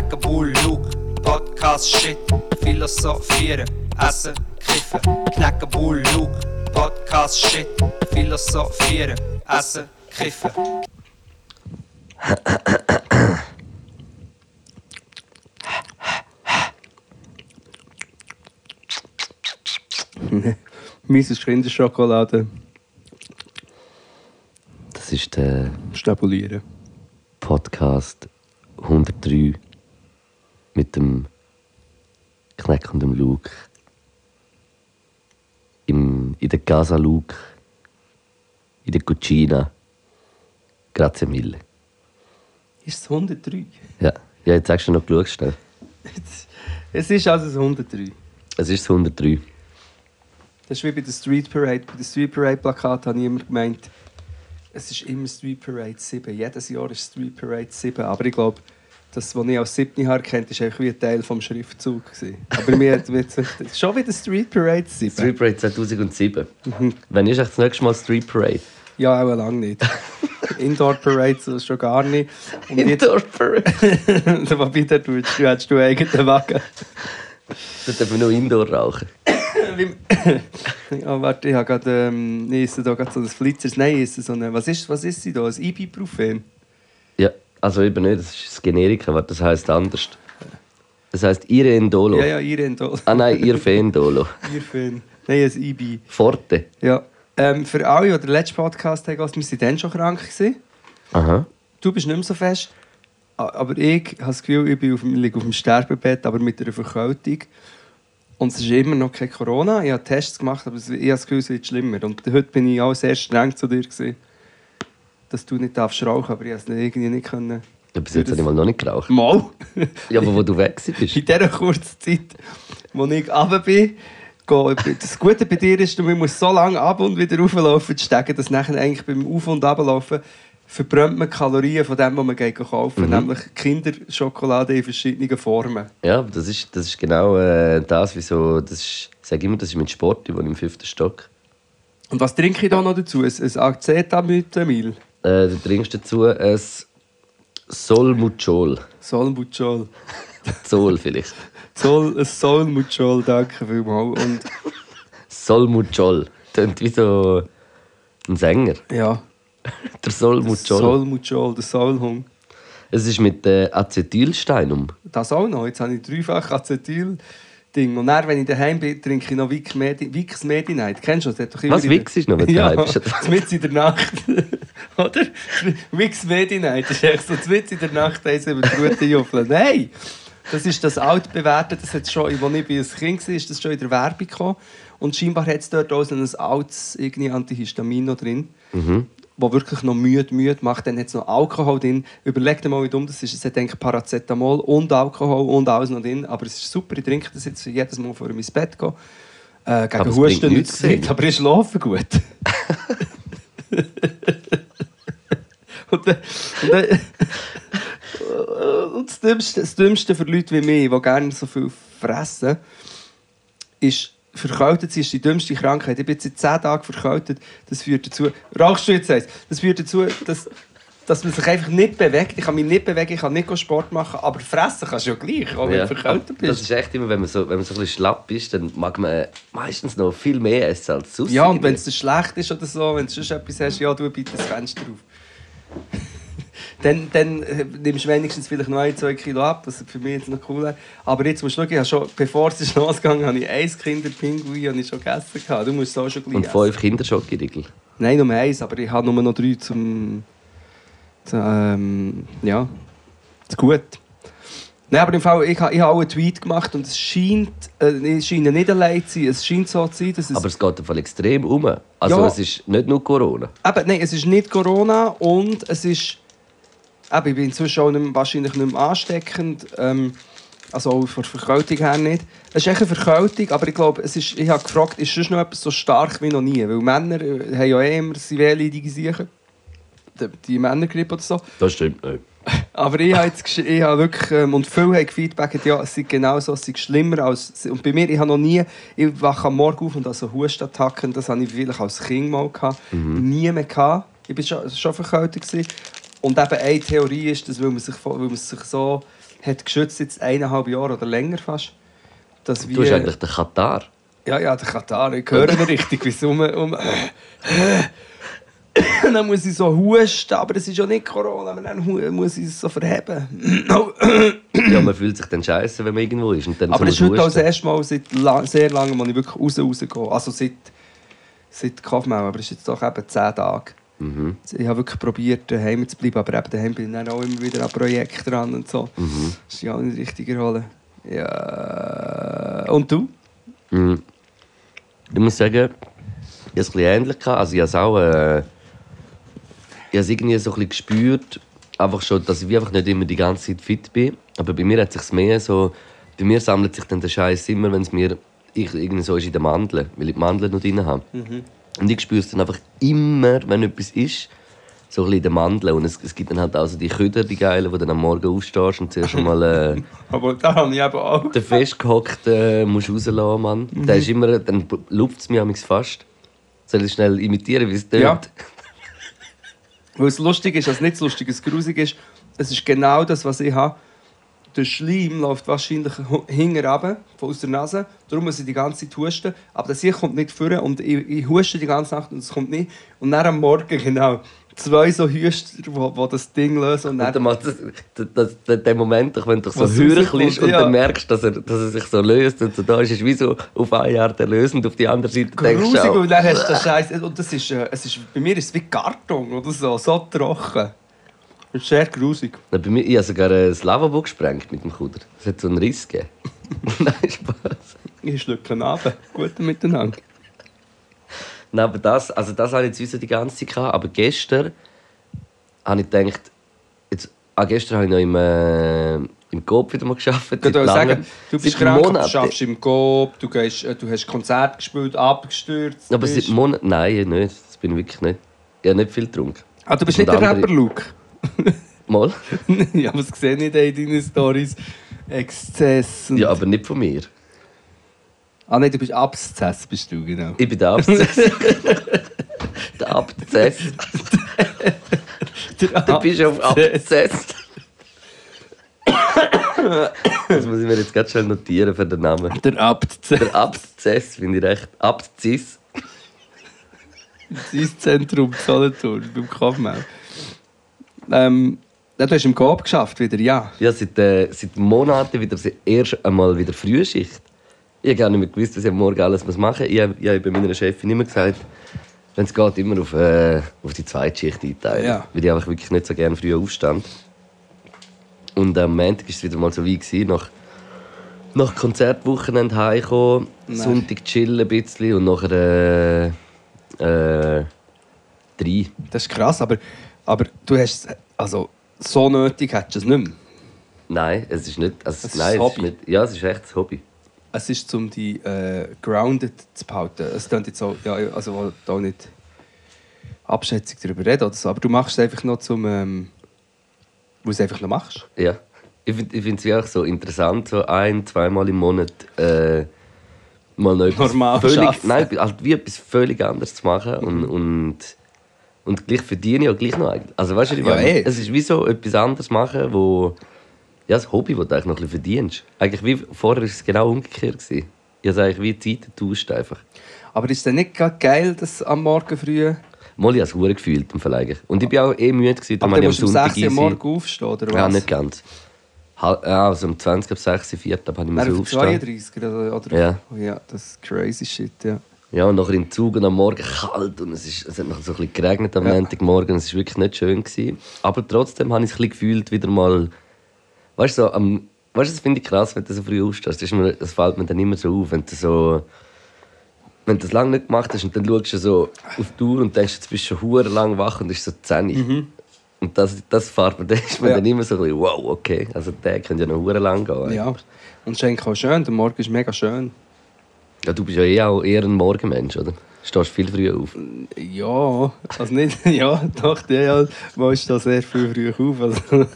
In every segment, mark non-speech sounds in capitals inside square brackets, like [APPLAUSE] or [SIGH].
Knacken, Bull, Luke, Podcast, Shit, Philosophieren, Essen, Kiffen. Knacken, Bull, Luke, Podcast, Shit, Philosophieren, Essen, Kiffen. [LAUGHS] Mieses Kinderschokolade Das ist der stabulieren. Podcast 103 mit dem dem Luke. Im, in der Casa Luke. In der Cucina. Grazie mille. Ist es 103? Ja, ja jetzt sagst du noch geschaut, schnell. Es ist also das 103. Es ist das 103. Das ist wie bei der Street Parade. Bei der Street Parade Plakat habe ich immer gemeint, es ist immer Street Parade 7. Jedes Jahr ist Street Parade 7. Aber ich glaube, das, was ich als 7. Jahr kennt, ist wie ein Teil vom Schriftzug. Gewesen. Aber mir hat jetzt schon wieder Street Parade 7. Street Parade 2007. Wann ist echt das nächste Mal Street Parade? Ja, auch lange nicht. [LAUGHS] Indoor Parade so schon gar nicht. Und Indoor Parade. [LAUGHS] wobei, da du, du hättest du eigenen Wagen. Da dürfen wir nur Indoor rauchen. ja, warte, ich habe gerade, ähm, ich esse da gerade so ein Flitzers. Nein, ich esse so eine, was ist, was ist sie da? Ein Ibuprofen? Ja, also eben nicht, das ist das Generika, aber das heisst anders. Das heisst Irendolo. Ja, ja, Irendol. Ah nein, Irfendolo. [LAUGHS] Irfen. Nein, ein Ibi. Forte. Ja. Ähm, für alle, die den letzten Podcast haben, wir waren dann schon krank. Gewesen. Aha. Du bist nicht mehr so fest. Aber ich habe das Gefühl, ich bin auf dem, liege auf dem Sterbebett, aber mit einer Verkältung. Und es ist immer noch kein Corona. Ich habe Tests gemacht, aber ich habe das Gefühl, es wird schlimmer. Und heute bin ich auch sehr streng zu dir. Gewesen, dass du nicht darfst rauchen aber ich konnte es nicht- irgendwie nicht. Können. Ja, bis jetzt habe ich mal noch nicht geraucht. Mal! Ja, aber wo du weg bist. In dieser kurzen Zeit, wo ich runter bin, gehe- das Gute bei dir ist, du musst so lange ab und wieder rauflaufen, zu steigen, dass nachher eigentlich beim Auf- und Ablaufen verbrennt man Kalorien von dem, was man geht kaufen Mhm. nämlich Kinderschokolade in verschiedenen Formen. Ja, aber das ist, das ist genau äh, das, wieso. Das ist, ich sage immer, das ist mein Sport, ich wohne im fünften Stock. Und was trinke ich da noch dazu? Ein, ein Acetamytamil, Äh, du trinkst dazu ein Solmuchol. Solmuchol. [LAUGHS] Sol vielleicht. Sol, ein Solmuchol, danke vielmals. Und Solmuchol. Klingt wie so ein Sänger. ja, [LAUGHS] Der Solmuchol. Solmuchol, der Soulhung. Es ist mit äh, Acetylsteinum. Das auch noch. Jetzt habe ich dreifach Acetyl. Ding. Und dann, wenn ich daheim bin, trinke ich noch Vicks Medi Night. Kennst du das? Hat doch immer Was, Vicks ist noch, wenn du [LAUGHS] ja, daheim bist? mitten in der Nacht. [LAUGHS] Oder? Vicks Medi Night. Das ist echt so mitten in der Nacht eins über die Route juffeln. Nein! Das ist das altbewährte, das hat schon, als ich bei ein Kind war, ist das schon in der Werbung gekommen. Und scheinbar hat es dort auch so ein altes irgendwie Antihistamin noch drin, wo wirklich noch müde, müde macht. Dann hat es noch Alkohol drin. Überleg dir mal, wie dumm das ist. Es hat eigentlich Paracetamol und Alkohol und alles noch drin. Aber es ist super, ich trinke das jetzt jedes Mal, bevor ich ins Bett gehe. Äh, gegen Aber es Husten nichts nützt es nicht, gesehen. aber ich schlafe gut. [LAUGHS] [LAUGHS] und, dann, und, dann, und das, Dümmste, das Dümmste für Leute wie mich, die gerne so viel fressen, ist, verkältet ist die dümmste Krankheit. Ich bin jetzt seit 10 Tagen verkältet. Das führt dazu... Rauchst du jetzt eins? Das führt dazu, dass, dass man sich einfach nicht bewegt. Ich kann mich nicht bewegen, ich kann nicht Sport machen, aber fressen kannst du ja gleich, auch wenn Ja. du verkältet Das bist. ist echt immer, wenn man so, wenn man so ein bisschen schlapp ist, dann mag man meistens noch viel mehr essen als sonst. Ja, und wenn es schlecht ist oder so, wenn du sonst etwas hast, ja, du bitte das Fenster auf. [LAUGHS] dann, dann äh, nimmst du wenigstens vielleicht noch ein, zwei Kilo ab, was für mich jetzt noch cool ist. Aber jetzt musst du schauen, ich schon, bevor es ist losgegangen habe ich ein Kinderpinguin habe ich schon gegessen. gehabt. Du musst es auch schon gleich Und fünf Kinderschokoriegel. Nein, nur eins, aber ich habe nur noch drei zum... zum ähm, ja, zu gut. Nein, aber im Fall, ich, habe- ich habe auch einen Tweet gemacht und es scheint, äh, es scheint nicht allein zu sein. Es scheint so zu sein, dass es... Aber es geht Fall extrem um. Also Ja. es ist nicht nur Corona. Eben, nein, es ist nicht Corona und es ist. Eben, ich bin inzwischen auch nicht mehr, wahrscheinlich nicht mehr ansteckend. Ähm, also auch von der Verkältung her nicht. Es ist echt eine Verkältung, aber ich glaube, es ist, ich habe gefragt, ist sonst noch etwas so stark wie noch nie? Weil Männer äh, haben ja eh immer wehleidige Sachen. Die, die Männergrippe oder so. Das stimmt nicht. Aber ich habe, jetzt, ich habe wirklich, ähm, und viele haben gefeedbackt, ja, es sei genau so, es sei schlimmer als, und bei mir, ich habe noch nie, ich wache am Morgen auf und habe so Hustattacken, das hatte ich vielleicht als Kind mal gehabt, nie mehr gehabt. Ich war schon, schon verkältet. Gewesen. Und eben eine Theorie ist, dass weil man sich, weil man sich so hat geschützt jetzt eineinhalb Jahre oder länger fast. Dass Du bist eigentlich der Katar. Ja, ja, der Katar, ich höre ihn richtig, wie es um... um [LAUGHS] dann muss ich so husten, aber es ist ja nicht Corona, aber dann muss ich es so verheben. Ja, man fühlt sich dann scheiße, wenn man irgendwo ist. Und dann aber so es ist heute auch das erste Mal seit la sehr langem, wo ich wirklich raus rausgehe. Also seit, seit Kaufmann, aber es ist jetzt doch eben zehn Tage. Mhm. Ich habe wirklich probiert, daheim zu bleiben, aber eben daheim bin ich dann auch immer wieder an Projekten dran und so. Mhm. Das ist ja auch nicht richtig erholen. Ja. Und du? Mhm. Ich muss sagen, ich habe es ein bisschen ähnlich. Also ich habe es auch... Äh, ich habe es irgendwie so ein bisschen gespürt, einfach schon, dass ich einfach nicht immer die ganze Zeit fit bin. Aber bei mir hat es sich mehr so... Bei mir sammelt sich dann der Scheiß immer, wenn es mir ich, irgendwie so ist in den Mandeln, weil ich die Mandeln noch drin habe. Und ich spüre es dann einfach immer, wenn etwas ist, so ein bisschen in den Mandeln. Und es, es gibt dann halt auch so die Köder, die geilen, wo dann am Morgen aufstehst und zuerst einmal... Äh, [LAUGHS] Aber da habe ich eben auch. [LAUGHS] den festgehockten musst du rauslassen, Mann. Der ist immer, dann lupft es mich fast. Soll ich schnell imitieren, wie es tönt? Ja. [LAUGHS] Weil es lustig ist, also nicht so lustig, es grusig ist, es ist genau das, was ich habe. Der Schleim läuft wahrscheinlich hinten runter, aus der Nase. Darum muss ich die ganze Zeit husten. Aber das hier kommt nicht vor und ich, ich huste die ganze Nacht und es kommt nicht. Und dann am Morgen, genau, zwei so Hüster, die das Ding lösen. Und Und dann, dann macht das, das, das, das, der Moment, wenn du so hürchelst und ja. dann merkst, dass er, dass er sich so löst und so da ist, ist wie so auf ein Jahr der lösend, auf die andere Seite denkst grusig, du auch, und dann hast du den Scheiß. Und das ist, äh, es ist, bei mir ist es wie Karton oder so, so trocken. Das ist sehr grusig. Na, bei mir, ich habe sogar ein Lavabo gesprengt mit dem Kuder. Es hat so einen Riss gegeben. [LAUGHS] Nein, Spaß. Ich schlucke Abend. Guten Miteinander. Nein, aber das, also das habe ich jetzt die ganze Zeit gehabt. Aber gestern habe ich gedacht, jetzt, ah, gestern habe ich noch im, äh, im Coop wieder mal gearbeitet. Ich würde sagen, du bist Seit krank, du Monaten. schaffst im Coop, du, gehst, äh, du hast Konzert gespielt, abgestürzt. Aber bist. seit Monaten, nein, nicht. Das bin ich wirklich nicht. Ich habe nicht viel getrunken. ah, du bist Und nicht der andere- Rapper, Luke. [LAUGHS] Mal? [LAUGHS] ja, was sehe ich in deinen Stories? Exzess. und- Ja, aber nicht von mir. Ah nein, du bist Abszess, bist du, genau. Ich bin der Abzess. [LAUGHS] der Abzess. Der Bischof Abzess. [COUGHS] Das muss ich mir jetzt ganz schnell notieren für den Namen. Der Abzess. Der Abzess finde ich recht. Abziss. Sein Zentrum Solothurn, beim Kaufmann. Ähm, du hast im Coop geschafft wieder, ja. Ja, seit, äh, seit Monaten wieder erst einmal wieder Frühschicht. Ich habe gar nicht mehr gewusst, was ich Morgen alles machen muss. Ich habe, ich habe bei meiner Chefin immer gesagt, wenn es geht, immer auf, äh, auf die zweite Schicht einteilen. Ja. Weil ich einfach wirklich nicht so gerne früh aufstand. Und am Montag war es wieder mal so wie gewesen, nach, nach Konzertwochenende heimkommen, Nein. Sonntag chillen ein bisschen und nachher äh, äh, drei. Das ist krass, aber, aber du hast es- also so nötig hättest du es nicht mehr. Nein, es ist nicht. Also, Es ist nein, ein es ist Hobby. nicht. Ja, es ist echt ein Hobby. Es ist, um die äh, grounded zu behalten. Es klingt jetzt so, ja, also wo da nicht Abschätzung darüber reden oder so, aber du machst es einfach noch zum, ähm, wo du es einfach noch machst. Ja. Ich finde ich es auch so interessant, so ein-, zweimal im Monat äh, mal noch etwas Normal völlig. Nein, halt wie etwas völlig anderes zu machen. Und, und, und gleich verdiene ich auch gleich noch. Also weißt du, ich Ja, meine? eh. es ist wie so etwas anderes machen, wo ja, das Hobby, das du eigentlich noch ein bisschen verdienst. Eigentlich wie vorher war es genau umgekehrt. Gewesen. Ich habe es eigentlich wie die Zeit getauscht einfach. Aber ist es nicht geil, dass am Morgen früh... Mal, ich habe es gefühlt im. Und ich war auch eh müde, gewesen, Aber am musst du um Sonntag 6 Uhr am easy- Morgen aufstehen, oder was? Ja, nicht ganz. Ja, also um 20 ab 6 Uhr, 4 Uhr habe ich Nein, müssen auf aufstehen. 32 oder, oder? Ja. Oh, ja, das ist crazy shit, ja. Ja, und nachher im Zug und am Morgen kalt und es, ist, es hat noch so ein bisschen geregnet am Ja. Montagmorgen. Es war wirklich nicht schön. Gewesen. Aber trotzdem habe ich es ein bisschen gefühlt, wieder mal... Weißt du, so, am, weißt, du, das finde ich krass, wenn du so früh aufstehst. Das, mir, das fällt mir dann immer so auf, wenn du so... Wenn du das lange nicht gemacht hast und dann schaust du so auf die Uhr und denkst, jetzt bist du schon lang wach und ist so 10 Und das, das fährt mir, [LAUGHS] da ist Mhm. Ja. dann immer so ein bisschen, wow, okay. Also der könnte ja noch hure lang gehen. Ja. Und es ist auch schön, der Morgen ist mega schön. Ja, du bist ja eh auch eher ein Morgenmensch, oder? Du stehst viel früher auf. Ja, also nicht, [LAUGHS] ja, doch, der ja, man ist da sehr früh früh auf. Also. [LAUGHS]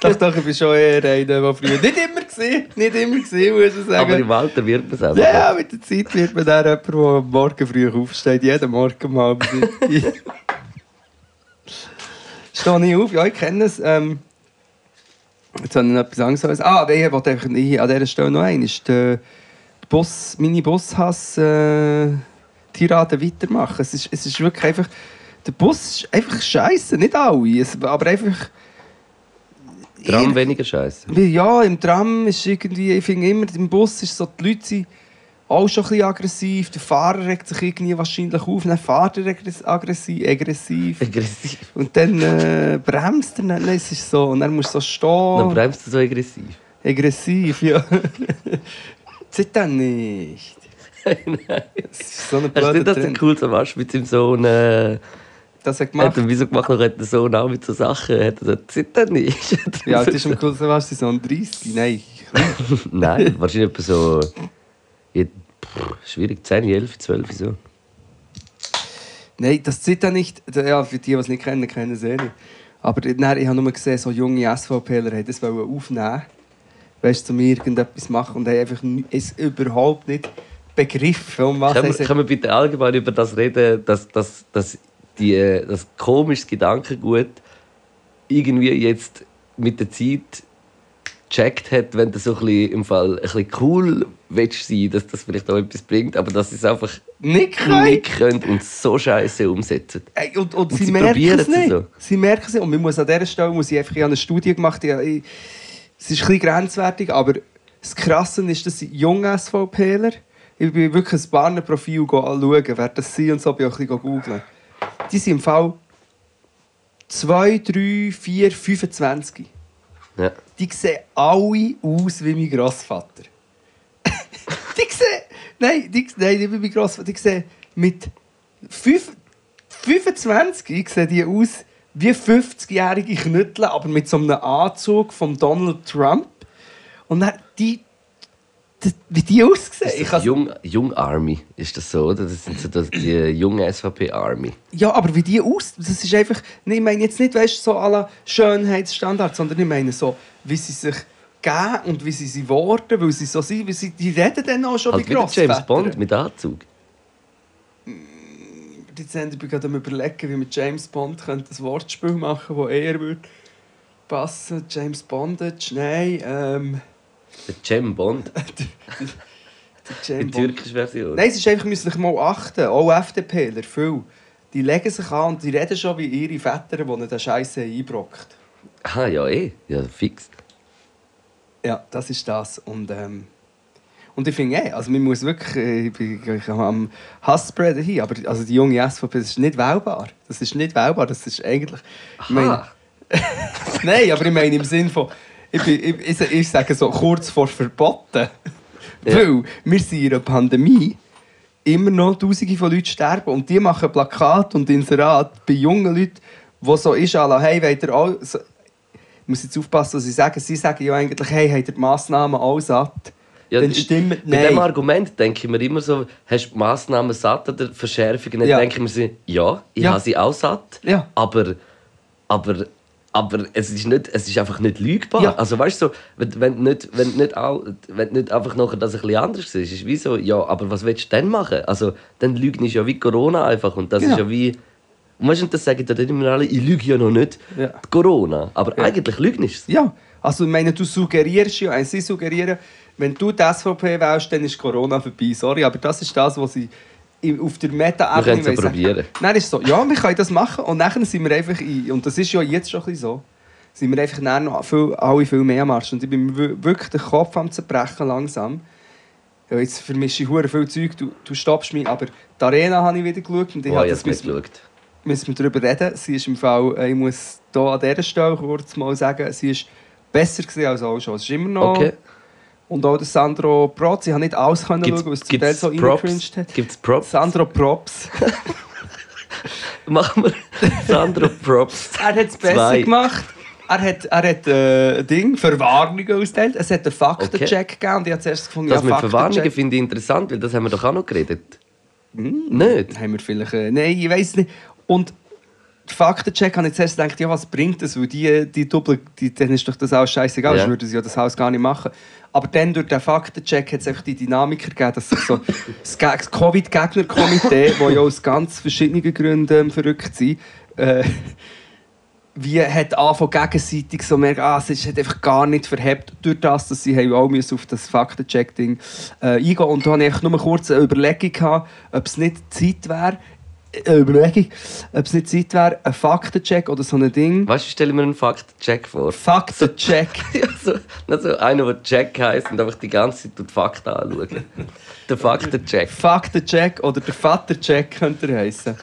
doch, doch, ich bin schon eher einer, der früher, nicht immer gesehen, nicht immer gesehen, muss ich Aber im sagen. Alter wird man es einfach. Ja, mit der Zeit wird man dann jemand, der am Morgen früh aufsteht, jeden Morgen mal. Stehe ich auf, ja, ich kenne es. Ähm, Jetzt habe ich noch etwas anderes. Ah, der wollte einfach an dieser Stelle noch ein. Ist der Bus, meine Bushass äh, Tirade weitermachen. Es ist, es ist wirklich einfach. Der Bus ist einfach scheiße, nicht alle. Es, aber einfach. Tram weniger scheiße. Ja, im Tram ist irgendwie, ich finde immer, im Bus ist so, die Leute sind auch schon ein bisschen aggressiv. Der Fahrer regt sich irgendwie wahrscheinlich auf, dann fährt er aggress- aggressiv, aggressiv. Aggressiv. Und dann äh, bremst er, dann, es ist so, und dann musst du so Dann stehen. bremst du so aggressiv. Aggressiv, ja. [LAUGHS] Zit dann nicht. [LAUGHS] Nein. Das ist so ein Hast du das Trend. cool am Arsch mit seinem Sohn? Äh, Das hat hat gemacht. er wieso gemacht? Noch hat Sohn auch mit so Sachen. Hat er gesagt, zittert nicht. [LAUGHS] Ja, das ist am coolsten, was sie so ein 30. Nein. [LAUGHS] Nein, wahrscheinlich etwa so. ja, pff, Schwierig, 10, 11, 12 so. Nein, das zieht dann nicht. Ja, für die, die es nicht kennen, kennen es eh nicht. Aber dann, ich habe nur gesehen, so junge SVPler haben das aufnehmen weißt du, um irgendetwas machen und haben einfach es überhaupt nicht begriffen, um was Können wir, können wir bitte allgemein über das reden, dass, dass, dass die, äh, das komische Gedankengut irgendwie jetzt mit der Zeit gecheckt hat, wenn du so ein bisschen, im Fall ein bisschen cool willst sein, dass das vielleicht auch etwas bringt, aber dass sie es einfach nicht können. nicht können und so scheiße umsetzen. Ey, und, und, Und sie, sie merken es nicht. so. Sie merken es nicht. Und man muss an dieser Stelle muss ich einfach ich eine Studie gemacht. Ich, ich, es ist ein bisschen grenzwertig, aber das Krasse ist, dass sie junge SVPler, ich bin wirklich ein Barnenprofil anschauen, wer das sind und so, bin ich auch ein bisschen googeln. Die sind im Fall 2, 3, 4, 25. Ja. Die sehen alle aus wie mein Großvater. [LAUGHS] die sehen. Nein, die, nein, nicht wie mein Großvater. Die sehen mit fünf, 25 sehen die aus wie 50-jährige Knüttel, aber mit so einem Anzug von Donald Trump. Und dann die. Wie die aussehen. Ist Ich das Jung, Jung Army, ist das so, oder? Das sind so das, die junge SVP Army. Ja, aber wie die aus, das ist einfach, ich meine jetzt nicht, weißt, so aller Schönheitsstandards, sondern ich meine so, wie sie sich geben und wie sie sie worden, weil sie so sind, wie sie, die reden dann auch schon Halt wie. James Bond mit Anzug. Jetzt sind wir gerade am überlegen, wie mit James Bond könnte ein Wortspiel machen, wo eher würde passen. James Bondage, nein, ähm, Der Jem Bond, der [LAUGHS] die James Bond. türkische Version. Nein, es ist einfach, müssen mal achten, auch FDPler, viel. Die legen sich an und die reden schon wie ihre Väter, die ihnen den Scheiß einbrockt. Ah, ja, eh. Ja, fix. Ja, das ist das. Und, ähm, und ich finde, eh, also man muss wirklich, äh, ich bin ich am Hassspreaden hin, aber also die junge SVP, das ist nicht wählbar. Das ist nicht wählbar, das ist eigentlich... Ich meine, Aha. [LAUGHS] nein, aber ich meine im Sinn von, ich, bin, ich, ich, ich sage so kurz vor verboten. Ja. Weil wir sind in einer Pandemie, immer noch Tausende von Leuten sterben und die machen Plakate und Inserat bei jungen Leuten, wo so ist, la, hey, wollt ihr auch... So, ich muss jetzt aufpassen, was sie sagen. Sie sagen ja eigentlich, hey, habt ihr die Massnahmen alle satt? Ja, dann ich- stimmt diesem nein. Argument denke ich mir immer so, hast du die Massnahmen satt oder Verschärfungen? Dann Ja. denke ich mir so, ja, ich Ja. habe sie auch satt, Ja. aber, aber, aber es, ist nicht, es ist einfach nicht lügbar. Ja. Also weißt du, so, wenn, wenn, nicht, wenn, nicht all, wenn nicht einfach nachher das ein bisschen anders ist, ist wie so, ja, aber was willst du denn machen? Also dann lügen ist ja wie Corona einfach und das Genau. ist ja wie... Und weißt du, das sagen dann immer alle, ich lüge ja noch nicht Ja. Corona, aber Ja. eigentlich lügen ist es. Ja, also ich meine, du suggerierst ja, sie suggerieren, wenn du die SVP wählst, dann ist Corona vorbei. Sorry, aber das ist das, was sie i- auf der Wir Meta-Ebene können es probieren. Dann ist so, ja, wir können das machen und dann sind wir einfach, in, und das ist ja jetzt schon ein bisschen so, sind wir einfach dann noch viel, alle viel mehr am Arsch. Und ich bin wir- wirklich den Kopf am zerbrechen langsam. Ja, jetzt vermische ich hure viel Zeug, du, du stoppst mich, aber die Arena habe ich wieder geschaut und ich Oh, habe das müssen wir darüber reden. Sie ist im Fall, äh, ich muss hier an dieser Stelle kurz mal sagen, sie ist besser gewesen als auch schon. Es ist immer noch... Okay. Und auch der Sandro Protz, ich habe nicht alles können Gibt's, schauen, weil es zum Teil so reingecringed hat. Gibt's Props? Sandro Props. [LAUGHS] Machen wir Sandro Props. er hat es besser gemacht. Er hat, er hat äh, Ding, Verwarnungen ausgeteilt. Es hat einen Faktencheck gegeben und ich habe zuerst gefunden, Das ja, mit Verwarnungen finde ich interessant, weil das haben wir doch auch noch geredet. Hm. Nicht? Haben wir vielleicht... Äh, nein, ich weiß nicht. Und Faktencheck habe ich zuerst gedacht, ja, was bringt das? Weil die, die Doppel, die, dann ist doch das auch scheißegal, sonst würden sie ja das Haus gar nicht machen. Aber dann durch den Faktencheck hat es einfach die Dynamik gegeben, dass sich so das Ge- das Covid-Gegner-Komitee, [LAUGHS] das ja aus ganz verschiedenen Gründen ähm, verrückt sind, äh, wie hat angefangen gegenseitig so merken, ah, es ist hat einfach gar nicht verhebt, durch das, dass sie auch müssen auf das Faktencheck-Ding äh, eingehen Und da hatte ich nur kurz eine Überlegung, gehabt, ob es nicht Zeit wäre, Überlegung, ob es nicht Zeit wäre, ein Faktencheck oder so ein Ding. Weißt du, stell mir einen Faktencheck vor. Faktencheck. [LAUGHS] Ja, so, nicht so einer, der Check heisst und einfach die ganze Zeit die Fakten anschauen. Der Faktencheck. Faktencheck oder der Vatercheck könnte er heißen.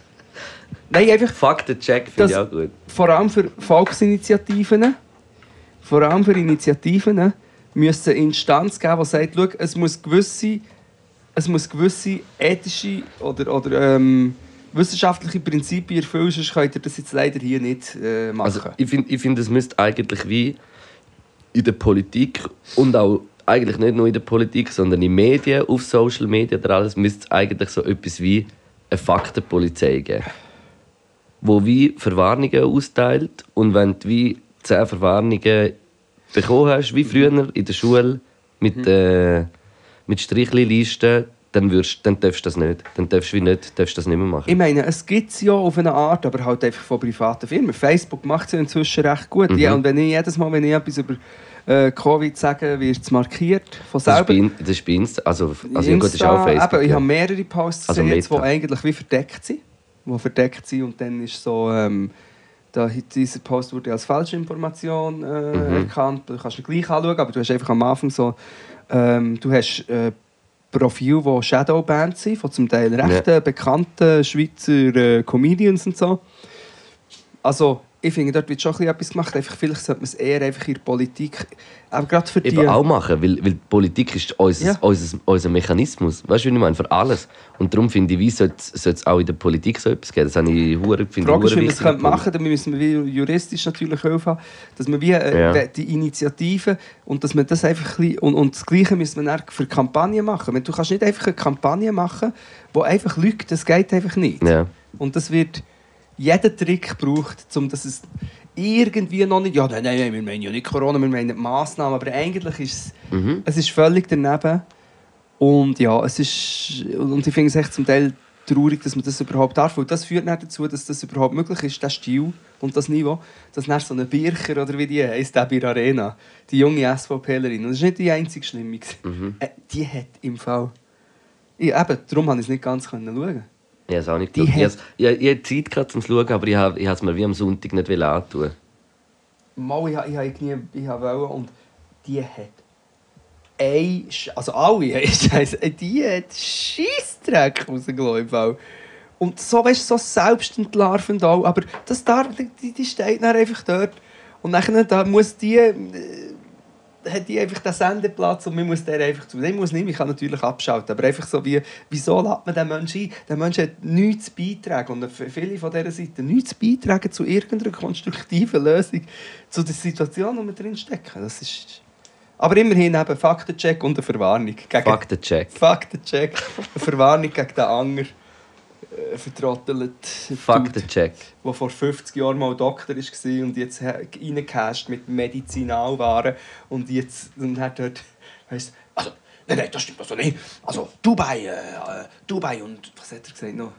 Nein, einfach Faktencheck finde ich auch gut. vor allem für Volksinitiativen, vor allem für Initiativen, müssen Instanz geben, die sagt, schau, es muss gewisse, es muss gewisse ethische oder, oder ähm, wissenschaftliche Prinzipien erfüllen, sonst könnt ihr das jetzt leider hier nicht äh, machen. Also, ich finde, ich find, es müsste eigentlich wie in der Politik und auch eigentlich nicht nur in der Politik, sondern in Medien, auf Social Media oder alles, müsste es eigentlich so etwas wie eine Faktenpolizei geben. Wo wie Verwarnungen austeilt und wenn du wie zehn Verwarnungen bekommen hast, wie früher in der Schule mit, äh, mit Strichlisten, dann, würdest, dann darfst du das nicht. Dann darfst du wie nicht, darfst du das nicht mehr machen. Ich meine, es gibt es ja auf eine Art, aber halt einfach von privaten Firmen. Facebook macht es ja inzwischen recht gut. Mhm. Ja, und wenn ich jedes Mal, wenn ich etwas über äh, Covid sage, wird es markiert von Das ist selber. das ist bei Insta, also, also ja, gut, ist auch Insta, Facebook. Eben, ich ja. habe mehrere Posts Also gesehen, die eigentlich wie verdeckt sind. Die verdeckt sind und dann ist so... Ähm, da, dieser Post wurde als Falschinformation äh, Mhm. erkannt. Du kannst ihn gleich anschauen, aber du hast einfach am Anfang so... Ähm, du hast äh, Profile, die Shadowbanned sind, von zum Teil recht äh, bekannten Schweizer äh, Comedians und so. Also, ich finde, dort wird schon etwas gemacht. Einfach, vielleicht sollte man es eher einfach in der Politik... Aber gerade für die... Eben auch machen, weil, weil Politik ist unser, Ja. unser, unser Mechanismus. Weißt du, wie ich meine? Für alles. Und darum finde ich, wie sollte es auch in der Politik so etwas geben. Das habe ich hure, Die finde Frage ist, wie wir es machen können. Da müssen wir juristisch natürlich Hilfe haben. Dass wir wie äh, Ja. die Initiative und dass man das einfach ein bisschen, und, und das Gleiche müssen wir dann für Kampagnen machen. Wenn Du kannst nicht einfach eine Kampagne machen, die einfach lügt. Das geht einfach nicht. Ja. Und das wird jeder Trick gebraucht, um dass es irgendwie noch nicht... Ja, nein, nein, wir meinen ja nicht Corona, wir meinen Massnahmen. Aber eigentlich ist es, Mhm. es ist völlig daneben. Und ja, es ist... Und ich finde es echt zum Teil traurig, dass man das überhaupt darf. Und das führt dann dazu, dass das überhaupt möglich ist, der Stil und das Niveau, dass dann so eine Bircher, oder wie die heisst, der bei der Arena, die junge SVPlerin, und das ist nicht die einzige Schlimme, gewesen. äh, die hat im Fall... Ich, eben, darum konnte ich es nicht ganz können schauen. Ich habe es auch nicht Die geschaut. Ich, ich, ich hatte Zeit gehabt, zum Schauen, aber ich habe es mir wie am Sonntag nicht antun. Mal, ich, ich, ich, nie, ich wollte und die hat ein, also alle, [LAUGHS] Scheiße, die hat Scheissdreck Fall. Und so, weißt du, so selbstentlarvend auch, aber das darf, die, die steht dann einfach dort und dann da muss die, äh, hat die einfach den Sendeplatz und man muss der einfach zu. Ich muss nicht, ich kann natürlich abschalten, aber einfach so wie, wieso lädt man den Menschen ein? Der Mensch hat nichts beitragen und viele von dieser Seite nichts beitragen zu irgendeiner konstruktiven Lösung zu der Situation, in der wir drin stecken. Das ist... Aber immerhin eben Faktencheck und eine Verwarnung. Gegen Faktencheck. Faktencheck, eine Verwarnung gegen den Anger. Äh, vertrottelt. Faktencheck. der vor 50 Jahren mal Doktor war und jetzt reingehasht mit Medizinalwaren und jetzt und hat dort, weißt also, nein, nein, das stimmt also nicht. Also, Dubai, äh, äh, Dubai und, was hat er gesagt noch?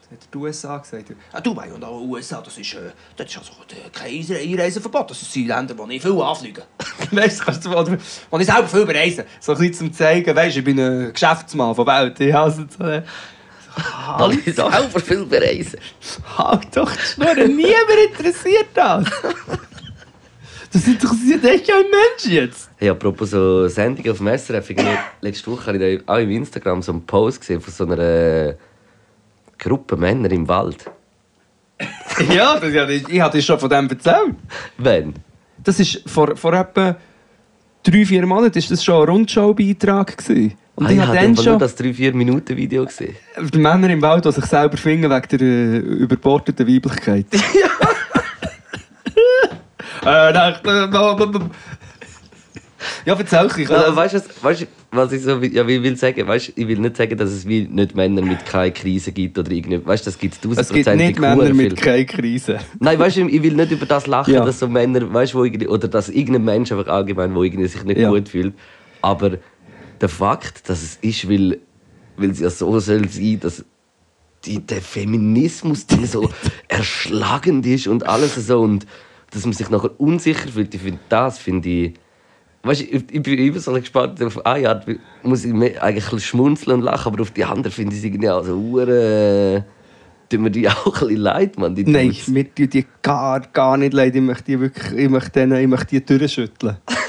Was hat er die USA gesagt? Ah, Dubai und auch USA, das ist, äh, das ist also kein Einre- Einreiseverbot. Das sind Länder, wo ich viel anfliege. [LAUGHS] weißt kannst du, oder, wo ich selber viel bereise. So ein bisschen zum zeigen, weißt du, ich bin ein Geschäftsmann von Welt. Ich habe so, äh, Weil ich selber viel bereisen. Halt doch die Schnurre, [LAUGHS] niemand interessiert das. Das interessiert echt kein Mensch jetzt. Hey, apropos so Sendungen auf dem SRF, irgendwie letzte Woche habe ich auch im Instagram so einen Post gesehen von so einer äh, Gruppe Männer im Wald. [LAUGHS] Ja, das, ja ich, ich hatte schon von dem erzählt. Wenn? Das ist vor, vor etwa drei, vier Monaten ist das schon ein Rundschau-Beitrag. gewesen. Und Ah, ich ich habe dann schon das 3-4-Minuten-Video gesehen. die Männer im Wald, die sich selber finden wegen der äh, überbordeten Weiblichkeit. [LAUGHS] Ja. [LAUGHS] äh, nach- ja, erzähl ich. Also, weißt du, was- weißt, was ich so, ja, wie will sagen? Weißt, ich will nicht sagen, dass es wie nicht Männer mit keine Krise gibt oder irgendwie. Weißt du, das gibt es es gibt tausendprozentig nicht Männer mit viel. keiner Krise. Nein, weißt du, ich will nicht über das lachen, Ja. dass so Männer, weißt du, wo irgendwie, oder dass irgendein Mensch einfach allgemein, wo irgendwie sich nicht Ja. gut fühlt. Aber der Fakt, dass es ist, weil, weil es ja so soll sein, dass die, der Feminismus, der so [LAUGHS] erschlagend ist und alles so und dass man sich nachher unsicher fühlt. Ich finde das, finde ich, weißt, ich, ich bin immer so gespannt. Auf eine Art muss ich eigentlich schmunzeln und lachen, aber auf die andere finde ich es irgendwie auch so hure tut mir die [LAUGHS] auch ein bisschen leid, man. Die Nein, mir tut die gar, gar nicht leid. Ich möchte die wirklich ich möchte denen, ich möchte die durchschütteln. [LAUGHS]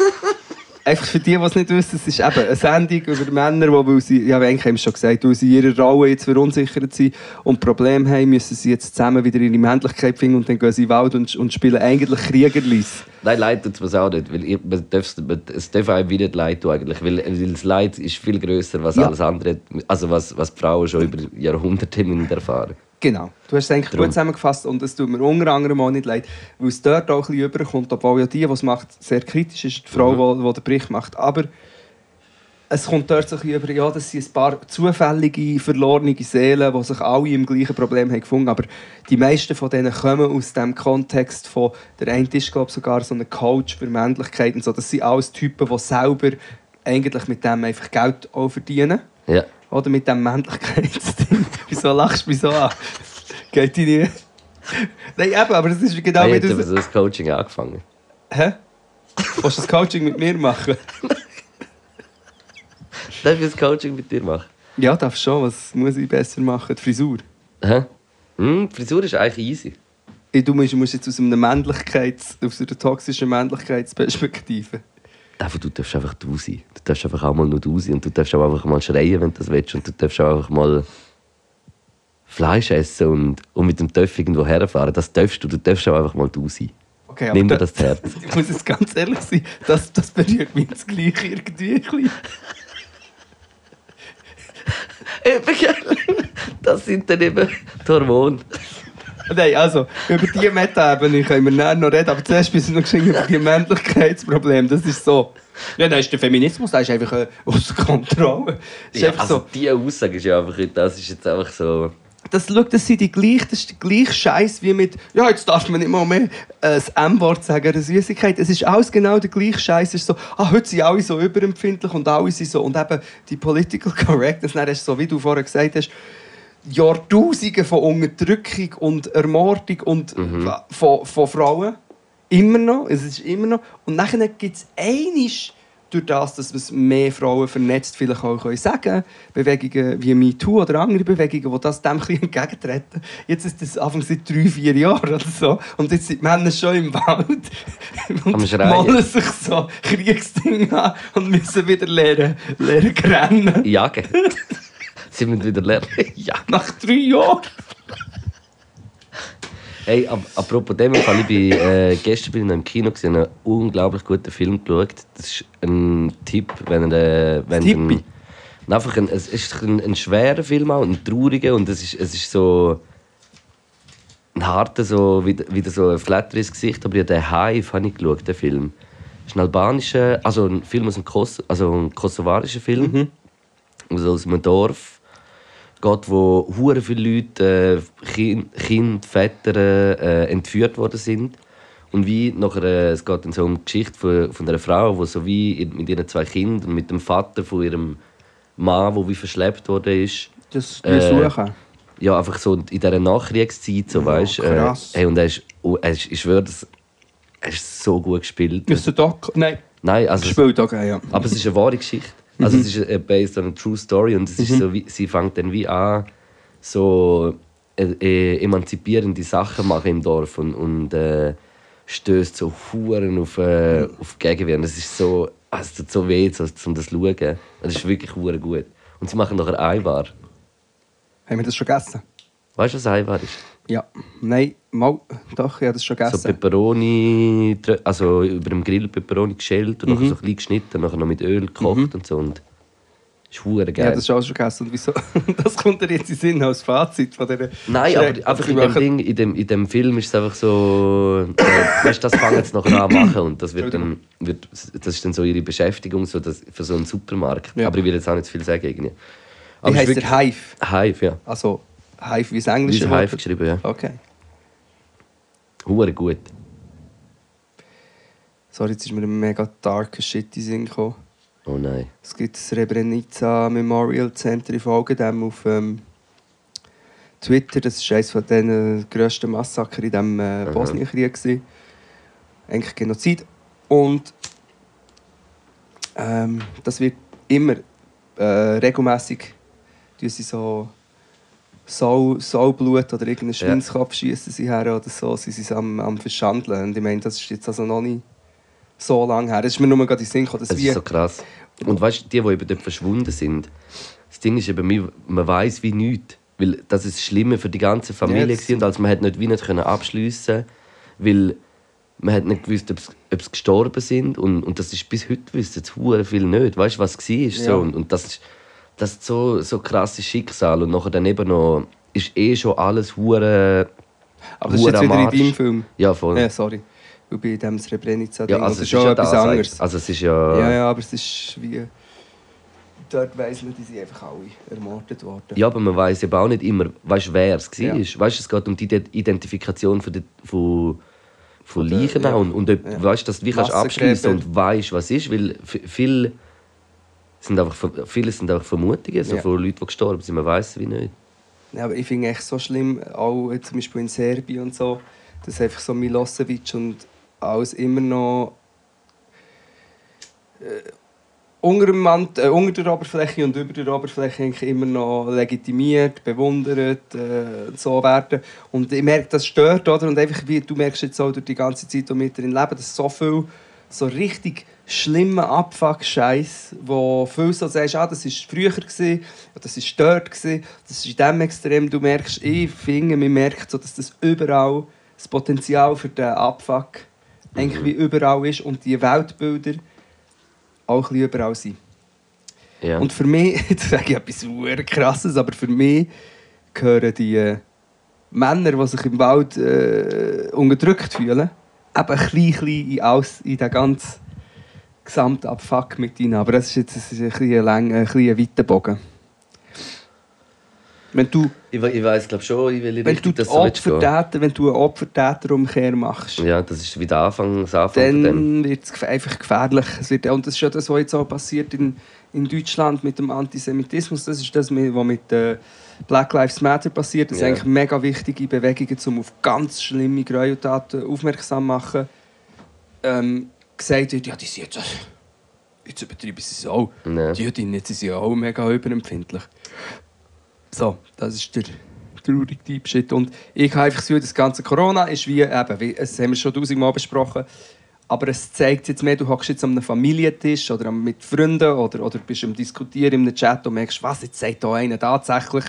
Einfach für die, die es nicht wissen, es ist eben eine Sendung über Männer, die, weil sie, ja, eigentlich haben schon gesagt, weil sie in ihrer Rolle jetzt verunsichert sind und Probleme haben, müssen sie jetzt zusammen wieder ihre Männlichkeit finden und dann gehen sie in den Wald und, und spielen eigentlich Kriegerlis. Nein, leid tut es auch nicht, weil ich, man darf, man, es darf einem wieder nicht leid tun eigentlich, weil, weil das Leid ist viel grösser als Ja. alles andere, also was, was die Frauen schon über Jahrhunderte erfahren Genau, du hast es eigentlich Drum. gut zusammengefasst und es tut mir unter anderem auch nicht leid, weil es dort auch ein bisschen überkommt, obwohl ja die, die es macht, sehr kritisch ist, die Frau, die, die den Bericht macht. Aber es kommt dort so ein bisschen über, ja, das sind ein paar zufällige, verlorene Seelen, die sich alle im gleichen Problem haben gefunden aber die meisten von denen kommen aus dem Kontext von, der eine ist glaube ich, sogar so ein Coach für Männlichkeit und so, das sind alles Typen, die selber eigentlich mit dem einfach Geld auch verdienen. Ja. Oder mit dem Männlichkeitsding. [LAUGHS] Wieso lachst du mich so an? Geht die nicht? Nein, eben, aber das ist genau ich wie du... so das Coaching angefangen. Hä? Willst du das Coaching mit mir machen? [LAUGHS] Darf ich das Coaching mit dir machen? Ja, darf schon. Was muss ich besser machen? Die Frisur. Hä? Hm, die Frisur ist eigentlich easy. Du musst, musst jetzt aus einer Männlichkeits... aus einer toxischen Männlichkeitsperspektive. Du darfst einfach du sein. Du darfst einfach auch mal nur du sein. Und du darfst auch einfach mal schreien, wenn du das willst. Und du darfst auch einfach mal Fleisch essen und, und mit dem Töff irgendwo herfahren. Das darfst du. Du darfst auch einfach mal du sein. Okay, Nimm dir da- das zu Herzen. [LAUGHS] Ich muss jetzt ganz ehrlich sein, das, das berührt mich das Gleiche irgendwie ein bisschen. Eben, gell? Das sind dann eben die Hormone. Nein, also, über diese Meta-Ebene können wir noch reden, aber zuerst müssen wir noch über die Männlichkeitsprobleme. Das ist so. Ja, dann ist der Feminismus, der ist einfach äh, außer Kontrolle. Das ist Ja, einfach also so. diese Aussage ist ja einfach, das ist jetzt einfach so... Das, schau, das, sind die gleich, das ist der gleiche Scheiß wie mit, ja, jetzt darf man nicht mal mehr äh, das M-Wort sagen, eine Süßigkeit. Es ist alles genau der gleiche Scheiß. Es ist so, ah, heute sind alle so überempfindlich und alle sind so. Und eben die Political Correctness, dann ist so, wie du vorher gesagt hast, Jahrtausende von Unterdrückung und Ermordung und von, von Frauen. Immer noch. Es ist immer noch. Und nachher gibt es einiges durch das, dass es mehr Frauen vernetzt vielleicht auch können sagen Bewegungen wie MeToo oder andere Bewegungen, die das dem ein bisschen entgegentreten. Jetzt ist das Anfang seit drei, vier Jahren oder so. Und jetzt sind die Männer schon im Wald [LAUGHS] und malen sich so Kriegsdinge an und müssen wieder lernen, lernen rennen. Jagen. [LAUGHS] Sie müssen wieder lernen. [LAUGHS] ja. Nach drei Jahren. Hey, ap apropos dem ich bin, äh, gestern bin ich im Kino gesehen, einen unglaublich guten Film geschaut. Das ist ein Tipp, wenn er... Äh, wenn Tippi? ein, einfach ein, es ist ein, ein schwerer Film auch, ein trauriger und es ist, es ist so ein harter, so, wieder, wieder so ein Flatter ins Gesicht, aber ja, den Hive habe ich geschaut, den Film. Das ist ein albanischer, also ein Film aus dem Kos also ein kosovarischer Film, also aus einem Dorf geht, wo hure viele Leute, äh, kind, kind, Väter äh, entführt worden sind. Und wie nachher, äh, es geht dann so um die Geschichte von, von einer Frau, die so wie mit ihren zwei Kindern und mit dem Vater von ihrem Mann, der wie verschleppt worden ist, Das Äh, suchen. ja, einfach so in dieser Nachkriegszeit, so, weißt äh, krass. hey, Und er ist, oh, er ist, ich schwöre, das, er ist so gut gespielt. Ist der Doc? Nein. Nein, also, Spielt okay, ja. aber es ist eine wahre Geschichte. Also Mhm. es ist äh, based on a true story und es ist so wie, sie fängt dann wie an, so äh, äh, emanzipierende Sachen machen im Dorf und, und äh, stößt so Huren auf, äh, auf Gegenwehr. Und es ist so, ah, es tut so weh, so, um das zu schauen. Es ist wirklich hure gut. Und sie machen nachher Eiwar. Haben wir das schon gegessen? Weißt du, was Eiwar ist? Ja. Nein, mal. Doch, ich habe das schon So gegessen. Peperoni, drö- also über dem Grill Peperoni geschält und Mhm. nachher so klein geschnitten, nachher noch mit Öl gekocht und so. Und ist geil. ja, das ist auch schon gegessen. Und wieso? [LAUGHS] Das kommt dir jetzt in Sinn als Fazit von dieser Nein, Schreck- aber einfach in dem Ding, in dem, in dem Film ist es einfach so, äh, weißt, das fangen sie nachher an machen und das wird dann, wird, das ist dann so ihre Beschäftigung so das, für so einen Supermarkt. Ja. Aber ich will jetzt auch nicht viel sagen irgendwie. Wie ist heisst wirklich- der Hive? Hive, ja. Also, Hive wie das englische Wort? Hive geschrieben, ja. Okay. Hure gut. Sorry, jetzt ist mir ein mega darker Shit in Sinn gekommen. Oh nein. Es gibt das Srebrenica Memorial Center in Folgendem auf ähm, Twitter, das ist eines von den grössten Massaker in diesem äh, Bosnienkrieg. Eigentlich Genozid. Und ähm, das wird immer äh, regelmäßig sie so Sau, Saublut oder irgendeinen Ja. Schweinskopf schießen sie her oder so, sie sind am, am Verschandeln. Und ich meine, das ist jetzt also noch nicht so lange her. Das ist mir nur gerade in den Sinn gekommen, Das ist so krass. Und weißt du, die, die eben dort verschwunden sind, das Ding ist eben, man- man weiß wie nichts. Weil das ist das Schlimme für die ganze Familie. Ja, und also man hat nicht wie nicht können abschliessen, weil man hat nicht gewusst, ob sie- ob sie gestorben sind und, und das ist bis heute wissen es hure viel nicht. Weißt du, was war? Ja. So. Und, und das ist das ist so so krasses Schicksal und nachher dann eben noch ist eh schon alles hure Aber das ist jetzt wieder in deinem Film. Ja, voll. Ja, sorry. Bin in diesem Srebrenica Ja, also das es ist schon ja etwas das, anderes. Also es ist ja... Ja, ja, aber es ist wie... Dort weiss man, die sind einfach alle ermordet worden. Ja, aber man weiß eben auch nicht immer, weißt, wer es war. Ja. Weißt, es geht um die Ident- Identifikation von, der, von, von Leichen ja. Und, und ob, Ja. weißt, dass du wie kannst abschließen und weißt, was ist. Weil viel sind einfach, viele sind einfach Vermutungen so Ja. von Leuten, die gestorben sind. Man weiß es wie nicht. Ja, aber ich finde echt so schlimm, auch zum Beispiel in Serbien und so, dass einfach so Milosevic und alles immer noch äh, unter, Mant- äh, unter der Oberfläche und über der Oberfläche eigentlich immer noch legitimiert, bewundert äh, und so werden. Und ich merke, das stört, oder? Und einfach wie, du merkst jetzt auch durch die ganze Zeit, die wir drin leben, dass so viel so richtig schlimmer Abfuck-Scheiß, wo viel so sagst, ah, das war früher, gewesen, das war dort, gewesen, das ist in diesem Extrem. Du merkst, ich finde, man merkt so, dass das überall, das Potenzial für den Abfuck eigentlich wie überall ist und die Weltbilder auch ein bisschen überall sind. Ja. Und für mich, [LAUGHS] jetzt sage ich etwas krasses, aber für mich gehören die äh, Männer, die sich im Wald äh, unterdrückt fühlen, eben ein klein, klein in, alles, in den ganzen Gesamtabfuck mit rein. Aber das ist jetzt das ist ein bisschen lang, ein bisschen ein weiter Bogen. Wenn du, ich, ich weiß glaube schon, in welche wenn du, das so. Opfertäter, wenn du eine Opfertäterumkehr machst, Ja, das ist wieder Anfang, das Anfang dann wird es einfach gefährlich. Es wird, und das ist ja das, was jetzt auch passiert in, in Deutschland mit dem Antisemitismus. Das ist das, was mit äh, Black Lives Matter passiert. Das Ja. sind eigentlich mega wichtige Bewegungen, um auf ganz schlimme Gräueltaten aufmerksam zu machen. Ähm, gesagt wird, ja, die sind jetzt, jetzt übertreiben sie es auch. Ja. Die Jüdinnen jetzt sind ja auch mega überempfindlich. So, das ist der traurige Deep Shit. Und ich habe einfach das Gefühl, das ganze Corona ist wie, eben, wie das haben wir schon tausendmal besprochen, aber es zeigt jetzt mehr, du hockst jetzt an einem Familientisch oder mit Freunden oder, oder bist am Diskutieren in einem Chat und merkst, was, jetzt sagt da einer tatsächlich,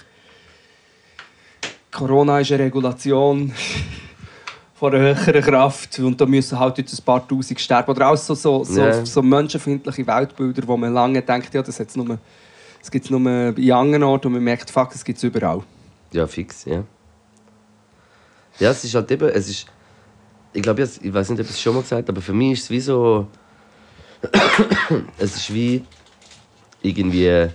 Corona ist eine Regulation von einer höheren Kraft und da müssen halt jetzt ein paar Tausend sterben. Oder auch so, so, so, Ja. so menschenfeindliche Weltbilder, wo man lange denkt, ja, das, nur, das gibt es nur in anderen Orten und man merkt, fuck, das gibt es überall. Ja, fix, ja. Ja, es ist halt eben, es ist, ich glaube, ich weiß nicht, ob ich es schon mal gesagt habe, aber für mich ist es wie so, [COUGHS] es ist wie irgendwie,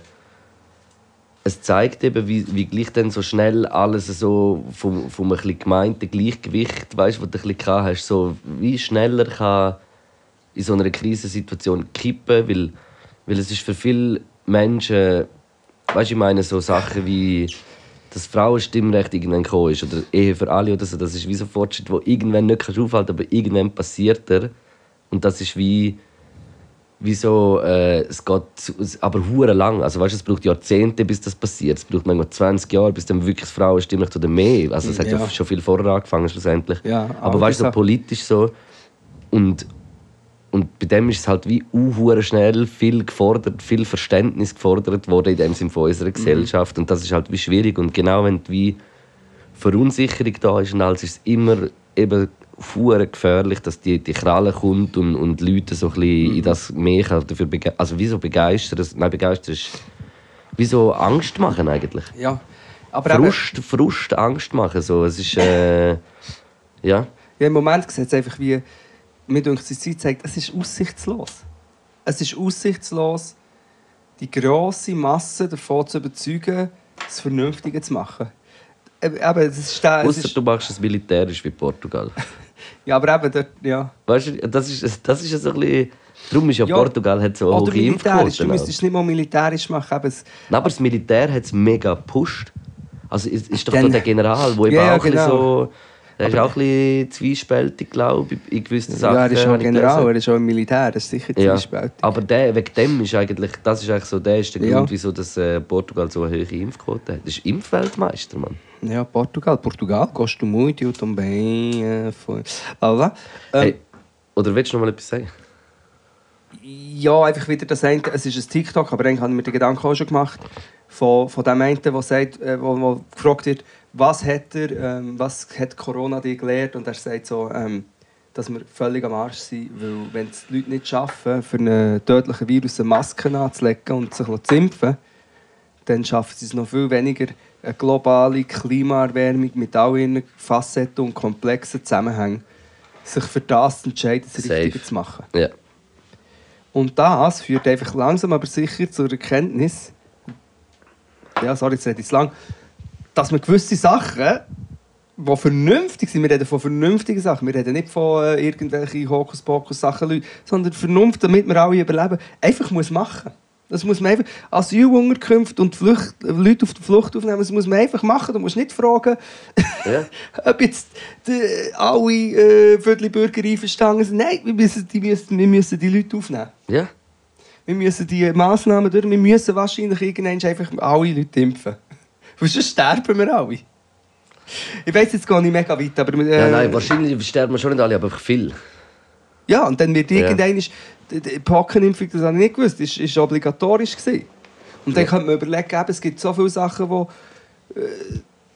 es zeigt eben, wie, wie gleich dann so schnell alles so vom, vom ein bisschen gemeinten Gleichgewicht, weißt, wo du ein bisschen hast, so wie schneller kann in so einer Krisensituation kippen, weil, weil es ist für viele Menschen, weißt, ich meine so Sachen wie das Frauenstimmrecht irgendwann gekommen ist oder Ehe für alle oder so, das ist wie so ein Fortschritt, wo irgendwann nicht kannst aufhalten, aber irgendwann passiert er und das ist wie wie so, äh, es geht aber hure lang. Also weißt, es braucht Jahrzehnte, bis das passiert. Es braucht manchmal 20 Jahre, bis dann wirklich das Frauenstimmrecht oder mehr. Also es hat ja. Ja. schon viel vorher angefangen schlussendlich. Ja, aber aber weißt du, so politisch so und und bei dem ist es halt wie uh, schnell viel gefordert, viel Verständnis gefordert worden in dem Sinn von Mhm. unserer Gesellschaft und das ist halt wie schwierig und genau wenn die wie Verunsicherung da ist und alles ist es immer eben hure gefährlich, dass die, die Kralle kommt und, und die Leute so ein bisschen Mhm. in das mehr dafür bege also wie so begeistern, nein begeistern ist wie so Angst machen eigentlich. Ja, aber Frust, Frust, Angst machen so, es ist äh, [LAUGHS] ja, Ja, im Moment sieht es einfach wie, mir denkt, die Zeit zeigt, es ist aussichtslos. Es ist aussichtslos, die grosse Masse davon zu überzeugen, das Vernünftige zu machen. Eben, es ist, es ist, du machst es militärisch wie Portugal. [LAUGHS] ja, aber eben dort, ja. Weißt du, das ist, das ist ja so ein bisschen. Darum ist ja, Ja, Portugal hat so hohe militärisch, du Impfquoten. müsstest es nicht mal militärisch machen. Eben, es, Nein, aber das Militär hat es mega gepusht. Also ist, ist doch Dann- da der General, der eben Ja, auch genau. so... Der ist auch ein bisschen zwiespältig, glaube ich, in gewissen Sachen. ja, er ist schon General, er ist schon im Militär, das ist sicher Ja. zwiespältig. Aber der, wegen dem ist eigentlich, das ist eigentlich so, der ist der Ja. Grund, wieso das, äh, Portugal so eine hohe Impfquote hat. Das ist Impfweltmeister, Mann. Ja, Portugal. Portugal, gosto muito também. Äh. Voilà. Ähm, Hey, oder willst du noch mal etwas sagen? Ja, einfach wieder das eine, es ist ein TikTok, aber eigentlich habe ich mir den Gedanken auch schon gemacht, von, von dem einen, der sagt, äh, wo, wo gefragt wird, was hat er, ähm, was hat Corona dir gelehrt? Und er sagt so, ähm, dass wir völlig am Arsch sind, weil wenn es die Leute nicht schaffen, für einen tödlichen Virus eine Maske anzulegen und sich zu impfen, dann schaffen sie es noch viel weniger, eine globale Klimaerwärmung mit all ihren Facetten und komplexen Zusammenhängen, sich für das zu entscheiden, das. Richtige zu machen. Ja. Und das führt einfach langsam aber sicher zur Erkenntnis, ja, sorry, jetzt rede ich zu lang, dass man gewisse Sachen, die vernünftig sind, wir reden von vernünftigen Sachen, wir reden nicht von äh, irgendwelchen Hokuspokus-Sachen, sondern Vernunft, damit wir alle überleben, einfach muss machen. Das muss man einfach, Asylunterkünfte und Flucht, Leute auf der Flucht aufnehmen, das muss man einfach machen. Du musst nicht fragen, Ja. [LAUGHS] ob jetzt die, alle äh, Viertelbürger einverstanden sind. Nein, wir müssen, die müssen, wir müssen die Leute aufnehmen. Ja. Wir müssen die Massnahmen durch. Wir müssen wahrscheinlich irgendwann einfach alle Leute impfen. Weil sonst sterben wir alle. Ich weiß jetzt gar nicht mega weit, aber... Äh, ja, nein, wahrscheinlich sterben wir schon nicht alle, aber viel. Ja, und dann wird Ja. irgendwann... ist- Die die Pockenimpfung, das habe ich nicht gewusst, ist, ist obligatorisch gewesen. Und dann Ja. könnte man überlegen, eben, es gibt so viele Sachen, wo... Äh,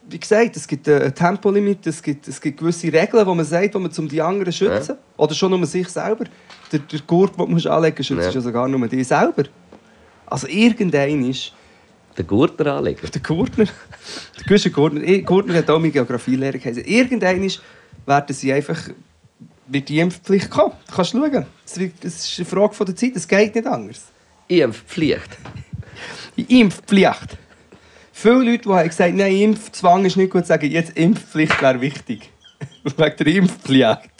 wie gesagt, es gibt ein Tempolimit, es gibt, es gibt gewisse Regeln, wo man sagt, wo man zum die anderen schützen. Oder schon nur sich selber. Der, der Gurt, den du musst anlegen musst, schützt Ja. ja sogar nur dich selber. Also irgendein ist... Den Gurtner anlegen. Der Gurtner. Der Guschen Gurtner. eh, Gurtner hat auch meine Geografielehrer geheißen. Irgendwann werden sie einfach mit die Impfpflicht kommen. Du kannst schauen. Es ist eine Frage von der Zeit. Es geht nicht anders. Impfpflicht. Impfpflicht. Viele Leute, die haben gesagt nein, Impfzwang ist nicht gut, sagen jetzt Impfpflicht wäre wichtig. [LAUGHS] Wegen der Impfpflicht.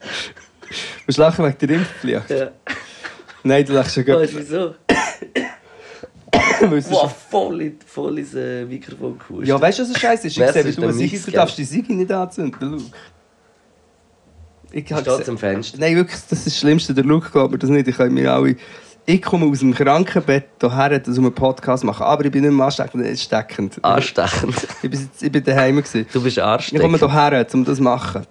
Du musst lachen wegen der Impfpflicht. Ja. Nein, du lachst schon gut. du wieso? Ist- Wow, voll, voll ins äh, Mikrofon gehustet. Ja, weißt du, was das Scheiße ist? Ich sehe, wie du eine Sigi, du darfst die Sigi nicht anzünden. Ich Steht gesehen- am Fenster. Nein, wirklich, das ist das Schlimmste. Der Luke glaubt mir das nicht. Ich, kann mir alle... ich komme aus dem Krankenbett hierher, um einen Podcast machen. Aber ich bin nicht mehr ansteckend, ansteckend. Anstechend. Ich bin, jetzt- ich bin daheim. Gewesen. Du bist Ich komme ansteckend. hierher, um das zu machen.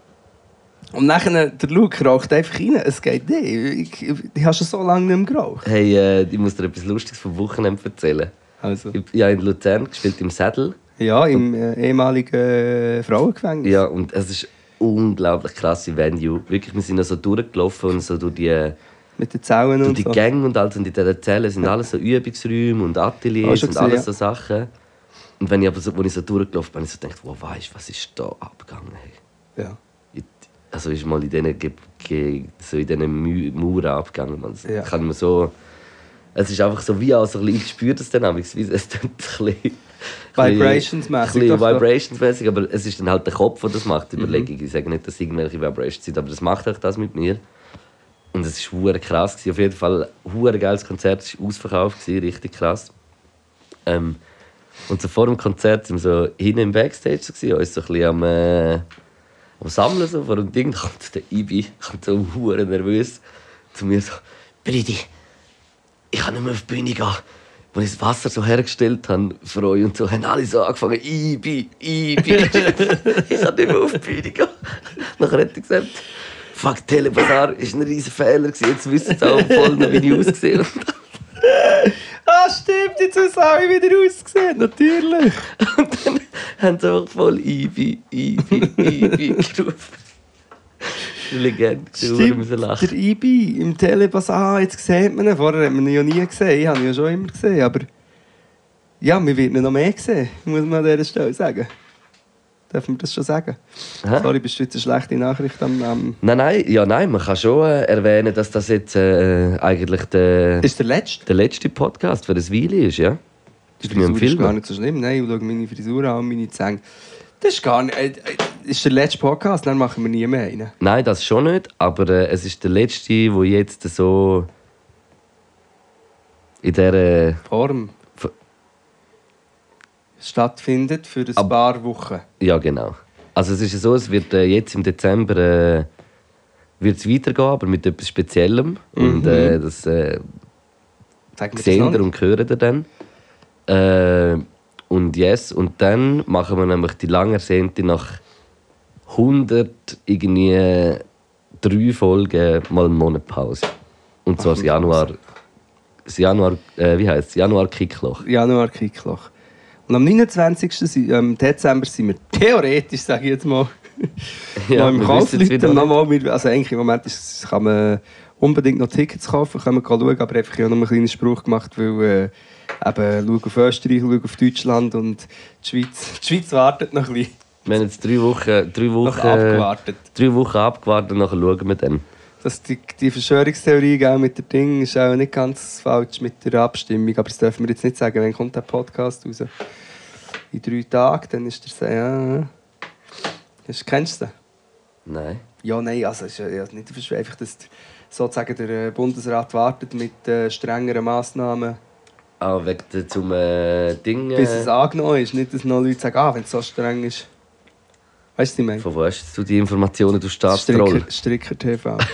Und nachher, der Luke raucht einfach rein. Es geht nicht. Ich, ich, ich habe schon so lange nicht mehr geraucht. Hey, äh, ich muss dir etwas Lustiges vom Wochenende erzählen. Also, Ich, ich habe in Luzern gespielt im Sädel. ja, im äh, ehemaligen äh, Frauengefängnis. Ja, und es ist unglaublich krasse Venue. Wirklich, wir sind so durchgelaufen und so durch die, Mit den Zellen und die so. Gänge und alles. Und in diesen Zellen sind alles so Übungsräume und Ateliers und gesehen, alles ja. so Sachen. Und wenn ich aber so, als ich so durchgelaufen bin, ich so gedacht, wow, weißt was ist da abgegangen? Hey? Ja. Also ist mal in diesen, Ge- Ge- so in diesen Mauern abgegangen. Man. Ja. Kann man so, es ist einfach so wie auch so ein bisschen, ich spüre das dann auch, es tut ein bisschen... Vibrationsmäßig, Ein bisschen. Vibrationsmäßig, aber es ist dann halt der Kopf, der das macht, die Mhm. Überlegung. Ich sage nicht, dass irgendwelche Vibrations sind, aber das macht auch das mit mir. Und es war hure krass. Gewesen. Auf jeden Fall ein geiles Konzert. Es war ausverkauft, gewesen, richtig krass. Ähm, und so vor dem Konzert sind wir so hinten im Backstage, so, gewesen, uns so ein bisschen am, äh, am Sammeln. So, vor dem Ding Da kommt der Ibi, kommt so hure nervös zu mir so: Bridi, ich kann nicht mehr auf die Bühne gehen. Als ich das Wasser so hergestellt habe für euch und so, haben alle so angefangen, Ibi, Ibi. [LAUGHS] ich kann nicht mehr auf die Bühne gehen. Nachher hat er gesagt, fuck, Telebazar war ein riesen Fehler. gewesen. Jetzt wissen sie auch voll noch, wie ich ausgesehen habe. Ah, stimmt, jetzt haben alle wieder ausgesehen. Natürlich. [LAUGHS] Und dann haben sie einfach voll Ibi, Ibi, Ibi [LAUGHS] gerufen. Legende, Stimmt, lachen. der Ibi im Telebas. Ah, jetzt sieht man ihn. Vorher hat man ihn ja nie gesehen. Ich habe ihn ja schon immer gesehen. Aber ja, wir werden ihn noch mehr sehen, muss man an dieser Stelle sagen. Dürfen wir das schon sagen? Hä? Sorry, bist du jetzt eine schlechte Nachricht am... am Nein, nein, ja, nein, man kann schon äh, erwähnen, dass das jetzt äh, eigentlich der, ist der letzte? der letzte Podcast für das Weile ist, ja? Die Frisur ist Film. gar nicht so schlimm. Nein, ich schaue meine Frisur an und meine Zähne. Das ist gar nicht... Äh, äh, ist der letzte Podcast, dann machen wir nie mehr einen. Nein, das schon nicht, aber äh, es ist der letzte, wo jetzt so in dieser Form. Stattfindet für ein Ab- paar Wochen. Ja, genau. Also es ist ja so, es wird äh, jetzt im Dezember äh, wird's weitergehen, aber mit etwas Speziellem. Und äh, das äh, sehen ihr und hören ihr dann. Äh, und yes, und dann machen wir nämlich die lang ersehnte nach 100 irgendwie drei Folgen mal einen Monat Pause. Und zwar das Januar, das Januar, äh, wie heißt Januar Kickloch. Januar Kickloch. Und am 29. si- ähm, Dezember sind wir theoretisch, sage ich jetzt mal, [LAUGHS] Ja, noch im wir Kauf. wissen's wieder Leute, nochmal, wir- also eigentlich im Moment ist, kann man unbedingt noch Tickets kaufen, kann man schauen, aber einfach ich habe noch einen kleinen Spruch gemacht, weil äh, eben, schau auf Österreich, schau auf Deutschland und die Schweiz, [LAUGHS] die Schweiz wartet noch ein bisschen. Wir haben jetzt drei Wochen, drei Wochen, abgewartet. drei Wochen abgewartet und nachher schauen wir dann. Dass die, die Verschwörungstheorie gell, mit dem Ding ist auch nicht ganz falsch mit der Abstimmung. Aber das dürfen wir jetzt nicht sagen. Wann kommt der Podcast raus? In drei Tagen, dann ist der so, ja. Hast, kennst du den? Nein. Ja, nein, also es ist ja nicht Verschwörung. Einfach, dass der- sozusagen der äh, Bundesrat wartet mit äh, strengeren Massnahmen, Ah, wegen zum äh, Ding. bis es angenommen ist. Nicht, dass noch Leute sagen, ah, wenn es so streng ist. Weißt du, was ich meine? von wo hast du die Informationen durch Staatstroll? Stricker, Stricker TV. [LAUGHS]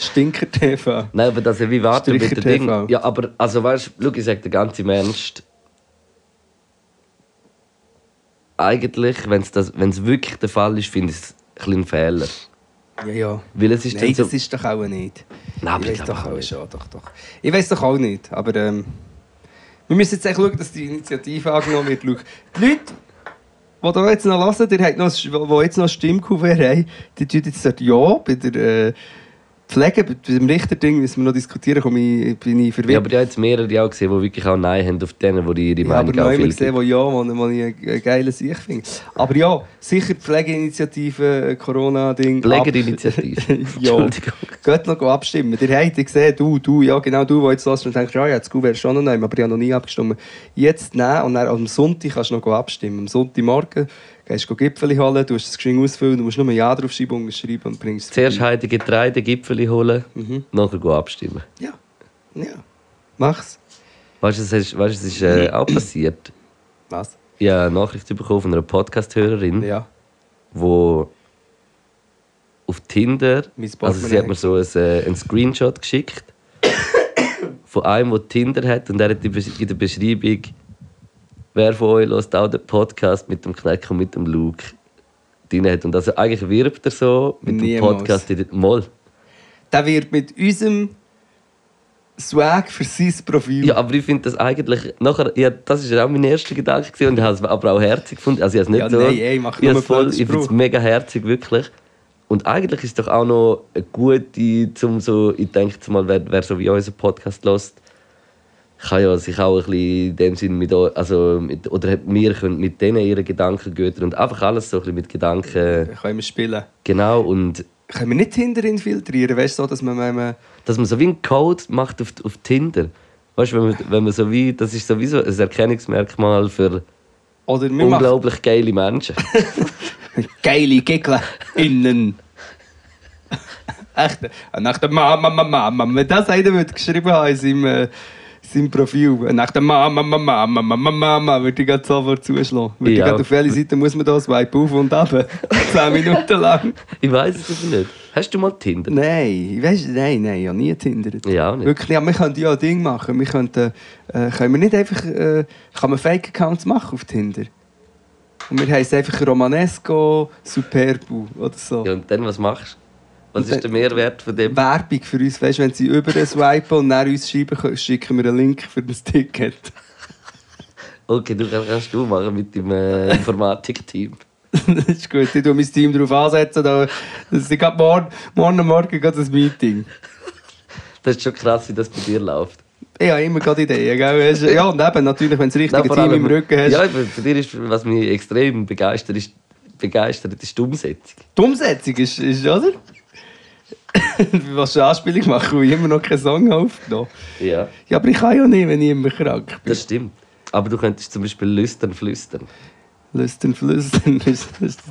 Stinker TV. Nein, aber das ist wie warten mit dem Ding. Ja, aber also weißt du, ich sage dir ganz im Ernst. Eigentlich, wenn es wirklich der Fall ist, finde ich es ein bisschen ein Fehler. Ja, ja. Weil es ist Nein, so. das ist doch auch nicht. Nein, aber ich ich weiß doch auch nicht. schon, doch, doch. Ich weiß doch auch nicht, aber ähm, wir müssen jetzt echt schauen, dass die Initiative angenommen wird. Die Leute, die da jetzt noch hören, die, haben noch, die jetzt noch Stimmkuvert haben, die tun jetzt dort Ja bei der äh, Pflege, bei dem Richterding müssen wir noch diskutieren, komme ich, bin ich verwirrt. Ja, aber ich habe jetzt mehrere auch gesehen, die wirklich auch Nein haben auf denen, die ihre Ich habe Meinung aber auch viel gesehen, wo ja, wo ich einen geilen Sieg finde. Aber ja, sicher die Pflegeinitiative, äh, Corona-Ding. Pflegerinitiative. [LAUGHS] ja. Entschuldigung. Geht noch abstimmen. Ihr habt gesehen, du, du, ja genau, du, der jetzt hörst und denkst, ja, ja, das Gouverneur ist schon noch neu, aber ich habe noch nie abgestimmt. Jetzt nehmen und dann am Sonntag kannst du noch abstimmen. Am Sonntagmorgen gehst du Gipfel holen, du hast das Geschenk ausfüllen, du musst nur Ja draufschreiben, unterschreiben und bringst es Zuerst. Heide Getreide, Gipfel holen, Mhm. nachher abstimmen. Ja, ja. Mach's. Weißt du, es ist, weißt, es ist äh, auch passiert. Was? Ich habe eine Nachricht bekommen von einer Podcast-Hörerin, Ja. die auf Tinder, also sie hat mir so ein, äh, einen Screenshot geschickt von einem, der Tinder hat und er hat in der Beschreibung, wer von euch hört auch den Podcast mit dem Kneck und mit dem Luke drin hat. Und also eigentlich wirbt er so mit dem Niemals. Podcast in Moll. Der wird mit unserem Swag für sein Profil. Ja, aber ich finde das eigentlich, nachher, ja, das war auch mein erster Gedanke gewesen, und ich habe es aber auch herzig gefunden. Also ich habe es nicht Ja, so, nein, ey, mach ich nur voll, ich finde es mega herzig, wirklich. Und eigentlich ist es doch auch noch eine gute, zum so, ich denke mal, wer, wer so wie unseren Podcast hört, kann ja sich auch ein bisschen in dem Sinn mit, also mit, oder wir können mit denen ihre Gedanken göttern und einfach alles so ein bisschen mit Gedanken, Können wir spielen. genau, und Können wir nicht Tinder infiltrieren? Weißt du, so, dass man, man dass man so wie einen Code macht auf, auf Tinder. Weißt du, wenn man, wenn man so wie, das ist sowieso ein Erkennungsmerkmal für wir machen unglaublich geile Menschen. [LAUGHS] geile Gegner innen. [LAUGHS] Echt? Nach der Mama, Mama, Mama. Wenn das einer würde geschrieben haben in seinem, äh, seinem Profil, nach der Mama, Mama, Mama, Mama, Mama, würde ich gerade sofort zuschlagen. Würde ich auf welche Seite muss man da swipe auf und ab? [LAUGHS] Zehn Minuten lang. Ich weiß es aber nicht. Hast du mal Tinder? Nein, ich weiss, nein, nein, ich habe nie getindert. Ja, auch nicht. Wirklich, ja, wir könnten ja ein Ding machen. Wir könnten, äh, können wir nicht einfach, äh, kann man Fake-Accounts machen auf Tinder? Und wir heißen einfach Romanesco Superbu oder so. Ja, und dann, was machst du? Was ist der Mehrwert von dem? Werbung für uns, weißt, wenn sie über swipen und nach uns schreiben, können, schicken wir einen Link für das Ticket. [LAUGHS] Okay, du kannst du machen mit dem äh, Informatikteam. [LAUGHS] das ist gut, ich tue mein Team darauf ansetzen. Da, das ist morgen, morgen Morgen geht das Meeting. Das ist schon krass, wie das bei dir läuft. Ich habe immer gerade Ideen, gell? Ja, und eben, natürlich, wenn du das richtige Nein, Team im Rücken hast. Ja, für dich ist, was mich extrem begeistert, ist, begeistert, ist die Umsetzung. Die Umsetzung ist, ist oder? [LAUGHS] Was du Anspielung machen, weil ich immer noch keinen Song aufgenommen Ja, Ja, aber ich kann ja nicht, wenn ich immer krank bin. das stimmt. Aber du könntest zum Beispiel lüstern, flüstern. Lüstern, flüstern. [LAUGHS] ist- ist-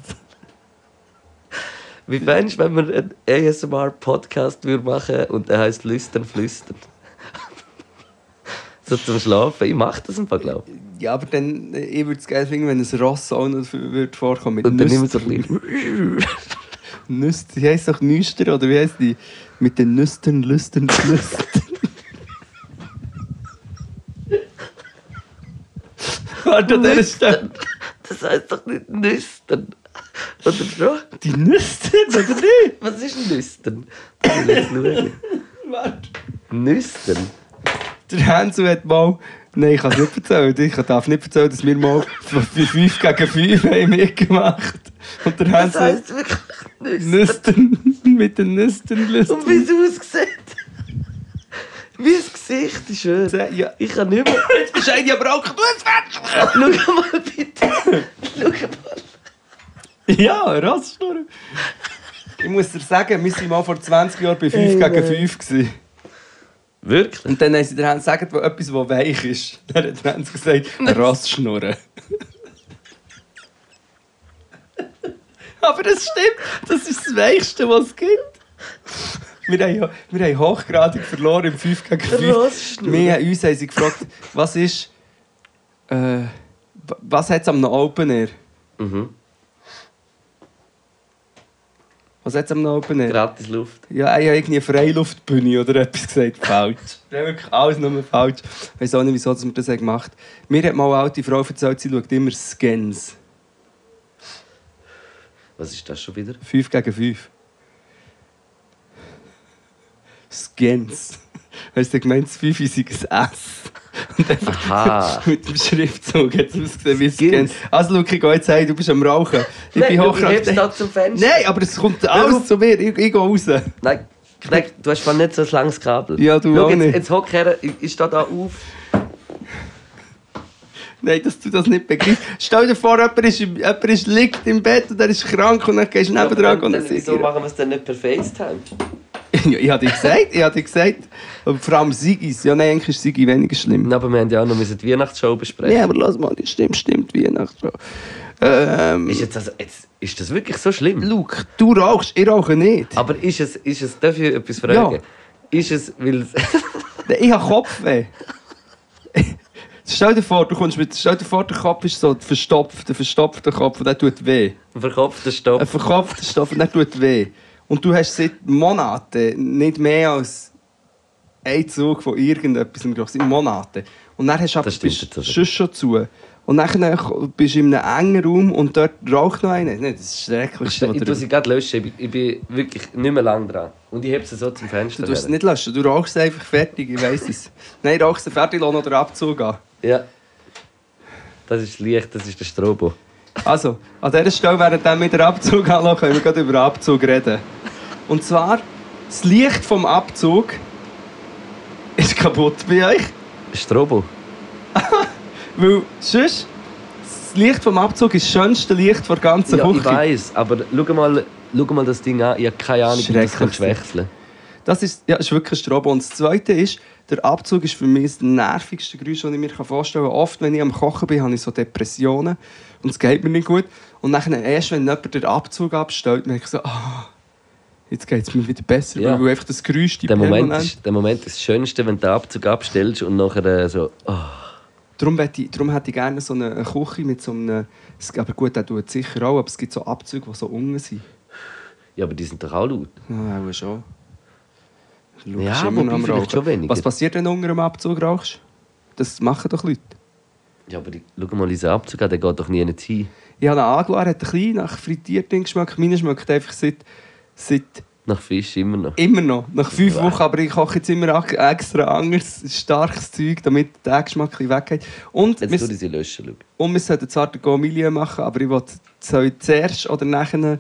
Wie fändest du, wenn wir einen ASMR-Podcast machen und der heißt Lüstern, flüstern? So zum Schlafen. Ich mache das im Fall, glaube ich. Ja, aber dann, äh, ich würde es geil finden, wenn ein Ross auch noch würde vorkommen mit Und dann immer so ein bisschen... [LAUGHS] Nüster, wie heisst doch Nüster oder wie heisst die? Mit den Nüstern, Lüstern, Lüstern. [LAUGHS] Warte, an dieser Stelle. Das heisst doch nicht Nüstern. Oder schon? Die Nüstern, oder nicht? Was ist Nüstern? Will schauen. [LAUGHS] Warte. Nüstern? Der Hänsel hat mal. Nein, ich kann es nicht erzählen. Ich darf nicht erzählen, dass wir mal 5 gegen 5 haben mitgemacht Und der Das Hänsel. heisst wirklich Nüstern. [LAUGHS] Mit den Nüstern, Und wie es aussieht. Wie das Gesicht ist schön. Ja. Ich kann nicht mehr... Jetzt bist du aber auch. Du hast fertig. Schau mal bitte. Schau mal. Ja, Rassschnurren. Ich muss dir sagen, wir waren mal vor 20 Jahren bei 5 Ey, gegen nein. 5. Gewesen. Wirklich? Und dann haben sie dir gesagt, wo etwas, das weich ist. [LAUGHS] Dann hat der Hans gesagt, Rassschnurren. [LAUGHS] Aber das stimmt, das ist das Weichste, was es gibt. Wir haben, ja- wir haben hochgradig verloren im 5 gegen 5. Rassschnurren. Wir haben uns haben sie gefragt, was ist. Äh, wa- was hat es am Open Air? Mhm. Was hat es am Open Air? Gratis Luft. Ja, ich habe irgendwie eine Freiluftbühne oder etwas gesagt. Falsch. Das ist wirklich alles nur falsch. Ich weiß auch nicht, wieso dass wir das haben gemacht haben. Mir hat mal eine alte Frau erzählt, sie schaut immer Scans. Was ist das schon wieder? 5 gegen 5. Scans. Weißt du, gemeint, das 5 ist ein S. Und einfach Aha. [LAUGHS] mit dem Schriftzug hat es ausgesehen wie. Scans. Also, Luki, geh jetzt heim, du bist am Rauchen. Ich bin Nein, hochgradig. du da zum Fenster. Nein, aber es kommt alles zu mir. Ich, ich gehe raus. Nein, du hast nicht so ein langes Kabel. Ja, du Schau, auch jetzt, nicht. Jetzt hock her, ich, ich stehe da auf. Nein, dass du das nicht begreifst. Stell dir vor, jemand, ist, jemand ist, liegt im Bett und er ist krank und dann gehst du nebendran Ja, und dann, wieso machen wir es dann nicht per FaceTime? [LAUGHS] ja, Ich dir gesagt, ich dir gesagt. Und vor allem Sigis. Ja, nein, eigentlich ist Sigi weniger schlimm. Na, aber wir haben ja auch noch die Weihnachtsshow besprechen. Ja, aber lass mal, das stimmt, stimmt, Weihnachten. Ähm, Ist, jetzt also, jetzt, ist das wirklich so schlimm? Luke, du rauchst, ich rauche nicht. Aber ist es, ist es, darf ich etwas fragen? Ja. Ist es, weil Ich habe Kopfweh. [LAUGHS] Stell dir vor, du kommst mit, stell dir vor, der Kopf ist so verstopft, ein verstopfter Kopf und der tut weh. ein verkopfter Stopp. Ein verkopfter Stoff und der tut weh. Und du hast seit Monaten nicht mehr als einen Zug von irgendetwas im Monaten. Und dann hast du aber bist schon zu. Und dann bist du in einem engen Raum und dort raucht noch einer. Nee, das ist das Schrecklichste, Ich du... sie gerade löschen. Ich bin wirklich nicht mehr lang dran. Und ich heb sie so zum Fenster. Du tust es nicht löschen, du rauchst einfach fertig, ich weiss es. Nein, rauchst es fertig, lass noch den Abzug an. Ja. Das ist Licht, das ist der Strobo. Also, an dieser Stelle, während wir den Abzug anlassen, können wir gerade über den Abzug reden. Und zwar, das Licht vom Abzug ist kaputt bei euch. Strobo? [LAUGHS] Weil sonst, das Licht vom Abzug ist das schönste Licht der ganzen Ja, ich Küche. weiß, aber schau mal, schau mal das Ding an. Ich habe keine Ahnung, wie das wechseln Das ist, ja, ist wirklich ein Strobo. Und das Zweite ist, der Abzug ist für mich das nervigste Geräusch, das ich mir vorstellen kann. Oft, wenn ich am Kochen bin, habe ich so Depressionen und es geht mir nicht gut. Und dann erst, wenn jemand den Abzug abstellt, merke ich so, ah, jetzt geht es mir wieder besser, Ja. weil einfach das Geräusch die Der Moment, ist, der Moment ist das Schönste, wenn du den Abzug abstellst und nachher äh, so. Oh. Darum, hätte ich, darum hätte ich gerne so eine, Küche mit so einem... Aber gut, der tut es sicher auch, aber es gibt so Abzüge, die so unten sind. Ja, aber die sind doch auch laut. Ja, auch schon. Ja, wobei am vielleicht schon weniger. Was passiert, wenn du unter einem Abzug rauchst? Das machen doch Leute. Ja, aber schau mal, dieser Abzug an, der geht doch nie hin. Ich habe ihn angeschaut, hat ein bisschen nach frittiertem Geschmack. Meiner schmeckt einfach seit, seit Nach Fisch immer noch. immer noch. Nach fünf Ja. Wochen, aber ich koche jetzt immer extra anderes, starkes Zeug, damit der Geschmack weggeht. Und Jetzt wir, sie löschen. Schau. und wir sollten zwar den Gourmilieu machen, aber ich wollte soll zuerst oder nachher eine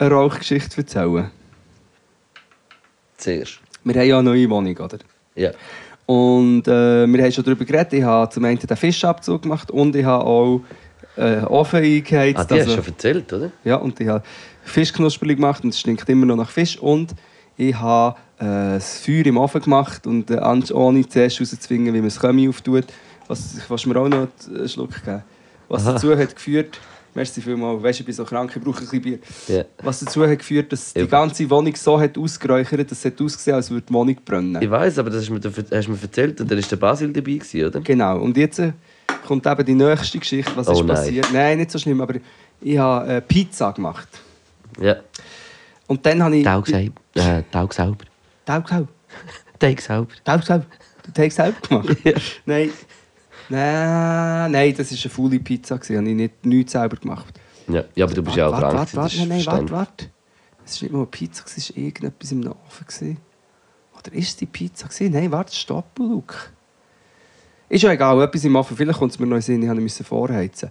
Rauchgeschichte erzählen. Zuerst. Wir haben ja eine neue Wohnung, oder? Ja. Und äh, wir haben schon darüber geredet. Ich habe zum einen den Fischabzug gemacht und ich habe auch äh, Ofen eingeheizt. Ah, die hast also- du schon erzählt, oder? Ja, und ich habe Fischknusperli gemacht und es stinkt immer noch nach Fisch. Und ich habe äh, das Feuer im Ofen gemacht und äh, ohne zuerst rauszuzwingen, wie man das Kömi auftut. Was, will mir auch noch einen Schluck geben. Was Aha. dazu hat geführt, Merci vielmals. Weißt du, ich bin so krank, ich brauche ein bisschen Bier. Ja. Was dazu hat geführt, dass die ganze Wohnung so hat ausgeräuchert, dass es hat ausgesehen als würde die Wohnung brennen. Ich weiß, aber das hast du mir, hast du mir erzählt und dann war der Basil dabei, gewesen, oder? Genau. Und jetzt äh, kommt eben die nächste Geschichte. Was Oh ist nein. passiert? Nein, nicht so schlimm, aber ich habe äh, Pizza gemacht. Ja. Und dann habe ich... Taug selber. Äh, [LAUGHS] selber. Taug selber. Teig selber. Gemacht? [LAUGHS] Ja. Nein. Nein, nein, das war eine faule Pizza. gewesen. Habe ich nicht, nichts selber gemacht. Ja. ja, aber du bist ja auch warte, krank. warte, das warte, nein, nein, warte, warte. Es war nicht mal eine Pizza, es war irgendetwas im Ofen. Oder ist es die Pizza? Nein, warte, stopp, Luke. Ist ja egal, etwas im Ofen. Vielleicht kommt es mir noch in Sinn, ich musste vorheizen.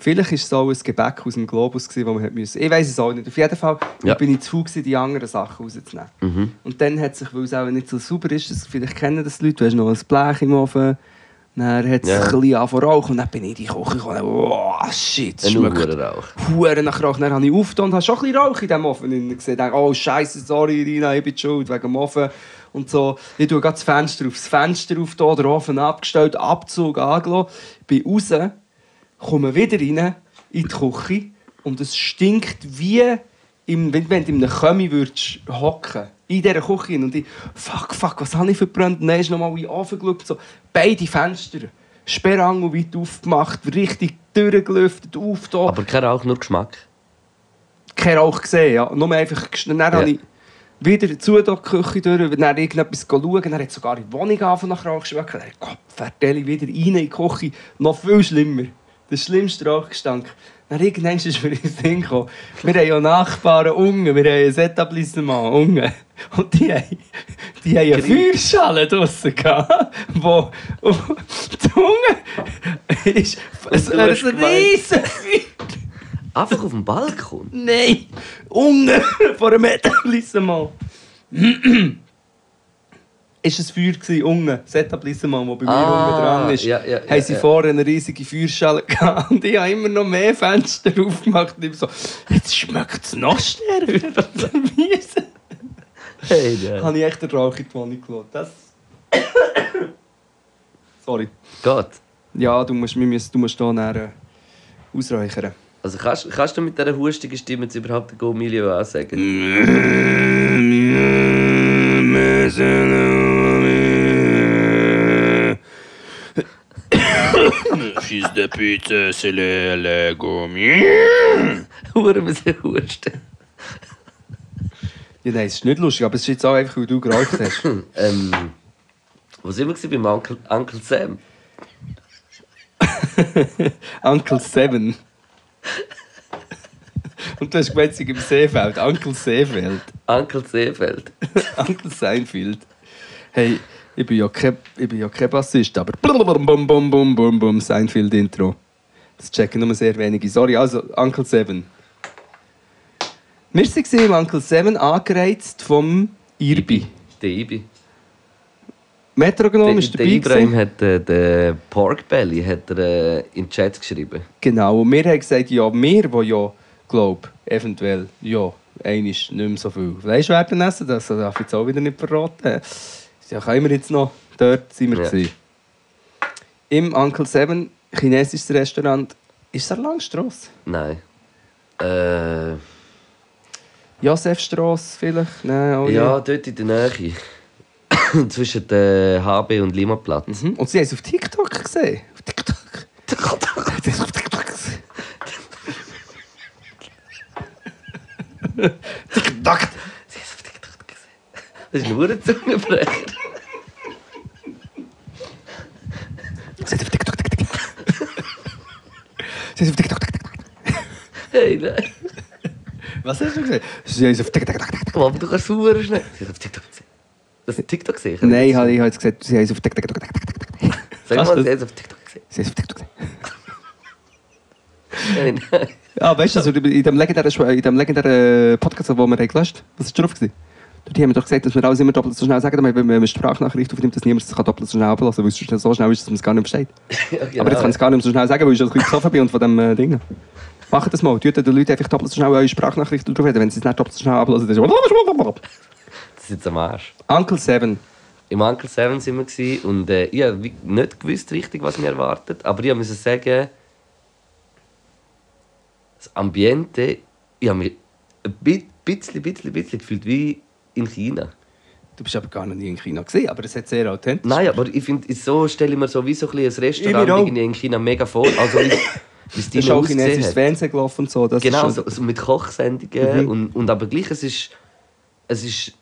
Vielleicht war es so ein Gebäck aus dem Globus, das man müssen. Ich weiß es auch nicht. Auf jeden Fall Ja. bin ich zu faul, die anderen Sachen rauszunehmen. Mhm. Und dann hat sich, weil es auch nicht so sauber ist, das, vielleicht kennen das die Leute, du hast noch ein Blech im Ofen, dann hat es Ja. ein bisschen zu rauchen und dann bin ich in die Küche gekommen wow, shit, es schmeckt. Huren nach Rauch. Dann habe ich aufgetan und habe schon ein bisschen Rauch in diesem Ofen. Ich dachte, oh Scheiße, sorry Rina, ich bin schuld wegen dem Ofen. Und so, ich tue das Fenster auf. Das Fenster auf, hier, der Ofen abgestellt, Abzug angelassen. Bin raus, komme wieder rein in die Küche und es stinkt wie, im, wenn, wenn du in einem Kömi würdest hocken in dieser Küche. Und ich, fuck, fuck, was habe ich verbrannt? Und dann ist nochmal in den Ofen geschaut, so, beide Fenster, Sperrangel weit aufgemacht, richtig durchgelüftet, aufgetan Aber kein Rauch, nur Geschmack. kein Rauch gesehen. Ja. Nur einfach, dann habe ich wieder zu der Küche durch, dann irgendetwas schauen, dann hat sogar die Wohnung angefangen nach Rauch schmecken. Dann Gott, wieder rein in die Küche. Noch viel schlimmer. Der schlimmste Rauchgestank. Dann irgendwann ist mir in den Sinn gekommen, wir haben ja Nachbarn unten, wir haben ein Etablissement unten. Und die haben, die haben eine Feuerschale draussen gehabt, wo die unten ist du ein riesen. Einfach auf dem Balkon. Nein! Unten vor einem Etablissement. Ist ein Feuer gewesen, unten. Das Etablissement, das bei mir Ah, unten dran ist. ja, ja, haben ja, sie ja. vorne eine riesige Feuerschale [LAUGHS] gehabt. Und ich habe immer noch mehr Fenster aufgemacht. Und ich so, jetzt schmeckt es noch stärker. Miese. [LAUGHS] Hey, ja. habe ich echt den Rauch in die Wohnung gelassen. Das... Sorry. Gott. Ja, du musst, wir müssen, du musst hier nachher äh, ausräuchern. Also kannst, kannst du mit dieser hustigen Stimme jetzt überhaupt den Go Milio ansagen? [LAUGHS] Fils de pute, c'est le, le gommi. Hure müssen husten. Ja, nein, es ist nicht lustig, aber es ist jetzt auch einfach, weil du geraucht hast. [LAUGHS] Ähm, wo sind wir gewesen? beim Uncle, Uncle Sam? [LAUGHS] Uncle Seven. [LAUGHS] Und du hast gemeint, sie im Seefeld. Uncle Seefeld. Uncle Seefeld. Uncle Seinfeld. Hey, ich bin ja kein, ich bin ja kein Bassist, aber bum bum bum bum bum bum Seinfeld Intro. Das checken nur sehr wenige. Sorry, also Uncle Seven. Wir waren im Uncle Seven angereizt vom Irbi. Der Ibi. Metronom Der, ist der dabei. Ibrahim gewesen. hat äh, den Pork Belly hat er, äh, in den Chat geschrieben. Genau, und wir haben gesagt, ja, wir, die ja, glaube eventuell, ja, einisch nicht mehr so viel Fleisch werden essen, das darf ich jetzt auch wieder nicht verraten. Ja, können wir jetzt noch, dort sind wir Ja. Im Uncle Seven, chinesisches Restaurant, ist es Langstrasse? Nein. Äh, Josefstrasse vielleicht? Nein, auch ja, dort in der Nähe. [COUGHS] Zwischen der HB und Limaplatz. Mhm. Und sie haben es auf TikTok gesehen. Auf TikTok. Auf TikTok gesehen. [LAUGHS] TikTok. Sie haben es auf TikTok gesehen. Das ist ein Hurenzungenbrecher. Sie haben es auf TikTok. Sie haben es auf TikTok. Hey, nein. Was hast du gesehen? Sie haben es auf TikTok. Aber du kannst sauer schnell. Sie haben es auf TikTok gesehen. Das ist TikTok gesehen? Nein, ich habe jetzt gesagt, sie haben es auf TikTok. Sag mal, sie haben es auf TikTok gesehen. Sie haben es auf TikTok. Nein, nein. Ah, weißt du, also in dem legendären, in dem legendären Podcast, den wir haben gelöscht haben, was ist drauf gewesen? Dort haben wir doch gesagt, dass wir alles immer doppelt so schnell sagen, damit, wenn man eine Sprachnachricht aufnimmt, dass niemand es kann doppelt so schnell ablassen kann, weil es so schnell ist, dass man es gar nicht versteht. [LAUGHS] Ja, genau. Aber jetzt kann ich es gar nicht mehr so schnell sagen, weil ich schon ein bisschen besoffen bin und von dem äh, Ding. Macht das mal. Tut den Leuten einfach doppelt so schnell eure Sprachnachrichten drauf reden. Wenn sie es nicht doppelt so schnell ablassen, dann ist Das ist jetzt am Arsch. Uncle Seven. Im Uncle Seven sind wir gewesen und äh, ich habe nicht gewusst richtig, was mir erwartet. Aber ich musste sagen, das Ambiente, ich habe mich ein bi- bisschen, bisschen, bisschen gefühlt wie in China. Du bist aber gar noch nie in China gesehen, aber es hat sehr authentisch. Nein, aber ich finde, so stelle ich mir so wie so ein, ein Ich Restaurant in China mega vor. Also es Das ist auch chinesisches. Fernsehen gelaufen und so. Das Genau, so, so mit Kochsendungen. Mhm. Und, und aber gleich, es ist, es ist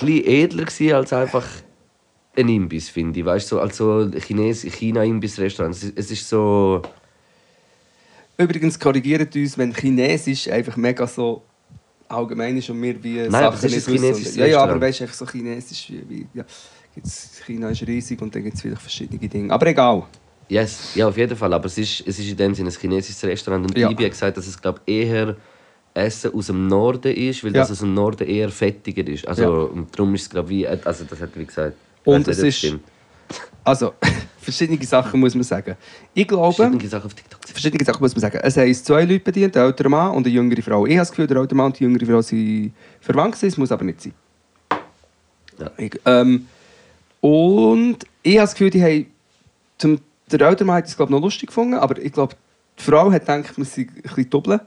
ein edler gewesen als einfach ein Imbiss, finde ich. Weißt du, so, als so Chines China-Imbiss-Restaurant. Es, ist- es ist so... Übrigens korrigiert uns, wenn Chinesisch einfach mega so allgemein ist und wir wie Nein, aber es ist nicht wissen. chinesisches Ja, ja, aber weißt du, einfach so Chinesisch wie... ja. Gibt's, China ist riesig und dann gibt es vielleicht verschiedene Dinge. Aber egal. Yes, ja, auf jeden Fall. Aber es ist, es ist in dem Sinne ein chinesisches Restaurant. Und Ja. Ibi hat gesagt, dass es glaub, eher Essen aus dem Norden ist, weil Ja. das aus dem Norden eher fettiger ist. Also, Ja. Und darum ist es, glaube wie... Also das hat wie gesagt. Und es ist-. Also, [LAUGHS] verschiedene Sachen muss man sagen. Ich glaube... Verschiedene Sachen auf TikTok. verschiedene Sachen muss man sagen. Es haben zwei Leute bedient, ein älterer Mann und eine jüngere Frau. Ich habe das Gefühl, der ältere Mann und die jüngere Frau sind verwandt es muss aber nicht sein. Ja. Ich, ähm, und ich habe das Gefühl, die haben zum, der ältere Mann hat es glaube noch lustig gefunden, aber ich glaube, die Frau hat gedacht, wir sind ein bisschen doppeln.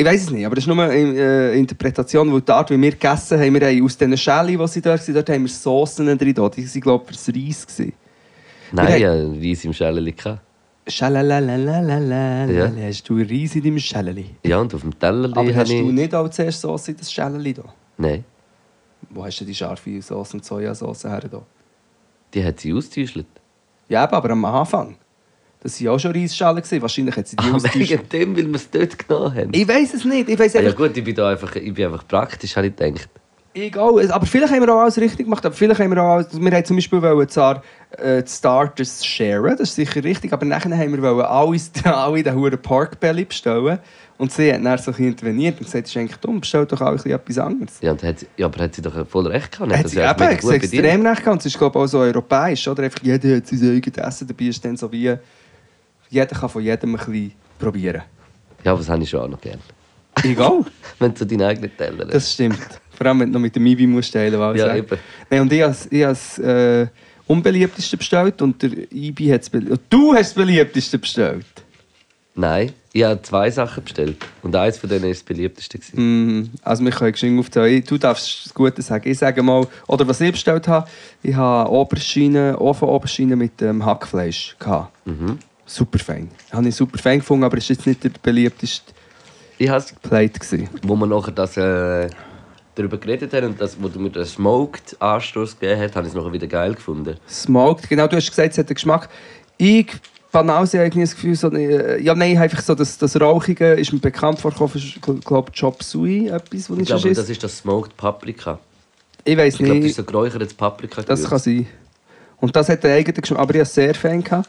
Ich weiß es nicht, aber das ist nur eine äh, Interpretation, weil die Art, wie wir gegessen haben, wir haben aus diesen Schällen, die sie dort waren, dort haben wir Soßen drin. Die waren, glaube ich, fürs Reis. Gewesen. Nein, ich Reis im Schäleli. Schalalalalalalala. Ja. Hast du Reis in deinem Schäleli? Ja, und auf dem Teller Aber hast ich... du nicht auch zuerst Sauce in das Schäleli da? Nein, Wo hast du die scharfe Sauce und Sojasauce her da? die hat sie ausgetäuscht. Ja, aber am Anfang. Das waren auch schon Reisschalen. Wahrscheinlich hat sie die Ah, wegen dem, weil wir es dort genommen haben. Ich weiß es nicht. Ich weiß Ah, ja einfach, gut, ich bin, da einfach, ich bin einfach praktisch, habe ich gedacht. Auch. Aber vielleicht haben wir auch alles richtig gemacht. Aber vielleicht haben wir auch alles, wir haben zum Beispiel wollen zwar äh, die Starters sharen, das ist sicher richtig, aber nachher haben wir wollen alles, [LAUGHS] alle den Huren Pork Belly bestellen. Und sie hat dann so interveniert und gesagt, das ist eigentlich dumm, bestell doch auch etwas anderes. Ja, und hat, ja, aber hat sie doch voll recht gehabt. Hat das sie eben hat sie extrem recht gehabt. Und es ist glaube ich, auch so europäisch. Oder? Einfach jeder hat sein eigenes Essen. Dabei ist dann so wie... Jeder kann von jedem ein bisschen probieren. Ja, aber das habe ich schon auch noch gerne. Egal. [LAUGHS] Wenn du deinen eigenen Teller hast. Das stimmt. Vor allem, wenn du noch mit dem Ibi musst teilen musst. Ja, eben. Nein, und ich habe has, äh, unbeliebteste bestellt und der Ibi hat es beliebteste. Du hast das beliebteste bestellt. Nein, ich habe zwei Sachen bestellt. Und eins von denen war das beliebteste. Mhm. Also wir können geschwind aufzählen. Du darfst das Gute sagen. Ich sage mal, oder was ich bestellt habe, ich habe Oberschiene, Ofen-Oberschiene mit ähm, Hackfleisch. Gehabt. Super fein. Habe ich super fein gefunden, aber es war jetzt nicht der beliebteste Ich habe Plate. Gewesen. wo wir nachher das, äh, darüber geredet haben und das, wo du mir den Smoked Anstoß gegeben hast, habe ich es nachher wieder geil gefunden. Smoked, genau, du hast gesagt, es hat einen Geschmack. Ich, habe irgendwie das Gefühl, so, äh, ja nein, einfach so, das, das Rauchige ist mir bekannt vorgekommen, ich glaube Chop Suey, etwas, was Ich ich glaube, das ist das Smoked Paprika. Ich weiß Ich glaube, das nicht, ist so geräuchertes Paprika. das kann sein. Und das hat einen eigenen Geschmack, aber ich habe sehr fein gehabt.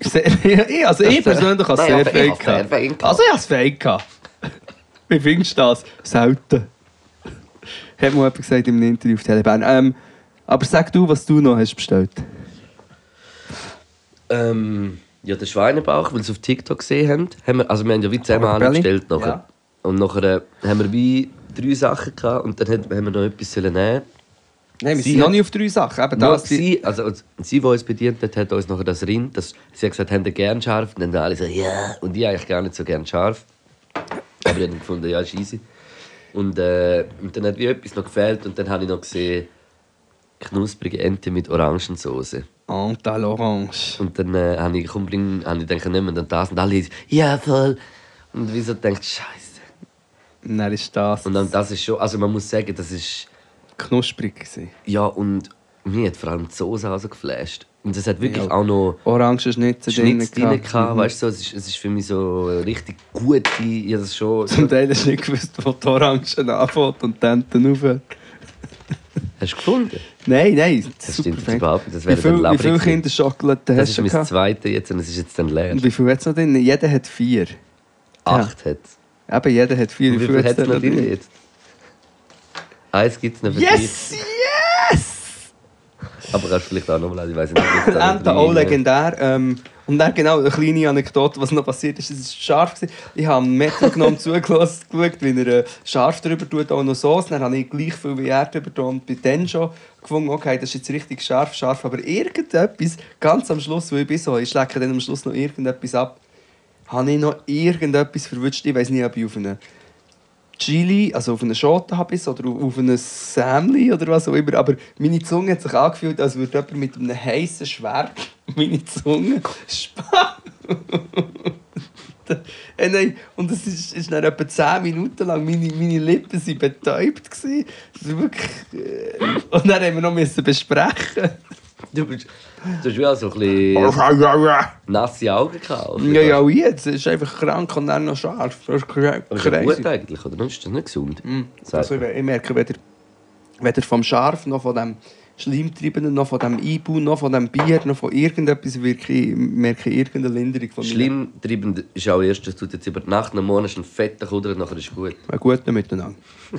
Sehr, [LAUGHS] ich, also ich persönlich habe es sehr sehr gehabt. Also ich habe es gehabt. [LAUGHS] Wie findest du das? Selten. Hat mir jemand gesagt im Interview auf Telebahn. Ähm, aber sag du, was du noch hast bestellt. Ähm, ja, den Schweinebauch, weil sie auf TikTok gesehen haben. haben wir, also wir haben ja wie zusammen angestellt nachher. Ja. Und nachher äh, haben wir wie drei Sachen gehabt und dann haben wir noch etwas nehmen. Nein, wir Sie sind noch nicht auf drei Sachen. Eben das, sie, also als sie, die uns bedient hat, hat uns nachher das Rind, das, sie hat gesagt, haben ihr gern scharf? Und dann haben alle so, ja. Und ich eigentlich gar nicht so gern scharf. Aber ich habe gefunden, ja, ist easy. Und, äh, und dann hat wie etwas noch gefehlt und dann habe ich noch gesehen, knusprige Ente mit Orangensauce. Antal Orange. Und dann äh, habe ich, komm, bring, habe ich gedacht, nehmen dann das. Und alle, ja, voll. Und wieso denkt, Scheiße. Dann ist das Und dann, das ist schon, also man muss sagen, das ist, knusprig. Gewesen. ja, und mir hat vor allem die Soße also geflasht. Und es hat wirklich Ja. auch noch Orange Schnitzel Schnitz drin gehabt. Mhm. weißt du, so, es ist, es ist für mich so richtig gut, ich das schon... Zum Teil hast du nicht gewusst, wo die Orange anfängt und dann rauf. Hast du gefunden? Nein, nein. Das stimmt fein. überhaupt nicht, das Wie wäre viel, dann wie viele. Kinderschokolade Das hast ist du mein gehabt? zweiter jetzt und es ist jetzt dann leer. Und wie viel hat es noch drin? Jeder hat vier. Acht hat es. Eben, jeder hat vier. Und wie viel hat es noch drin jetzt? Eins gibt es noch für dich. Yes, yes! Aber kannst du vielleicht auch nochmal, ich weiß nicht. ob es da [LAUGHS] noch Ente auch drin- legendär. Ähm, und dann genau eine kleine Anekdote, was noch passiert ist. Es war scharf. Gewesen. Ich habe einen Metronom [LAUGHS] zugelassen, geschaut, wie er äh, scharf drüber tut, auch noch Sauce. Dann habe ich gleich viel wie er drüber tun und bin dann schon gefunden, okay, das ist jetzt richtig scharf, scharf. Aber irgendetwas, ganz am Schluss, wo ich bin so, ich schlecke dann am Schluss noch irgendetwas ab. habe ich noch irgendetwas verwünscht. Ich weiß nicht, ob ich auf eine Chili, also auf eine Schote habe ich oder auf eine Sämli oder was auch immer. Aber meine Zunge hat sich angefühlt, als würde jemand mit einem heißen Schwert [LAUGHS] meine Zunge spannen. [LAUGHS] Äh, nein, und es ist, ist dann etwa 10 Minuten lang, meine, meine Lippen waren betäubt. gewesen. Das wirklich, äh, und dann haben wir noch besprechen. Du hast wie auch so ein bisschen ja, [LAUGHS] nasse Augen gehabt. oder? ja, auch jetzt. Es ist einfach krank und dann noch scharf. Das ist cra- Aber ist gut crazy. eigentlich, oder? Ist das nicht gesund? Also ich, merke, weder, weder vom Scharf, noch von dem Schleimtreibenden, noch von dem Einbau, noch von dem Bier, noch von irgendetwas merke ich, merke ich irgendeine Linderung von mir. Schlimm treibend ist auch erst, dass du jetzt über die Nacht einen Monat einen fetten Kuder und nachher ist gut. Ein guter Miteinander. [LAUGHS]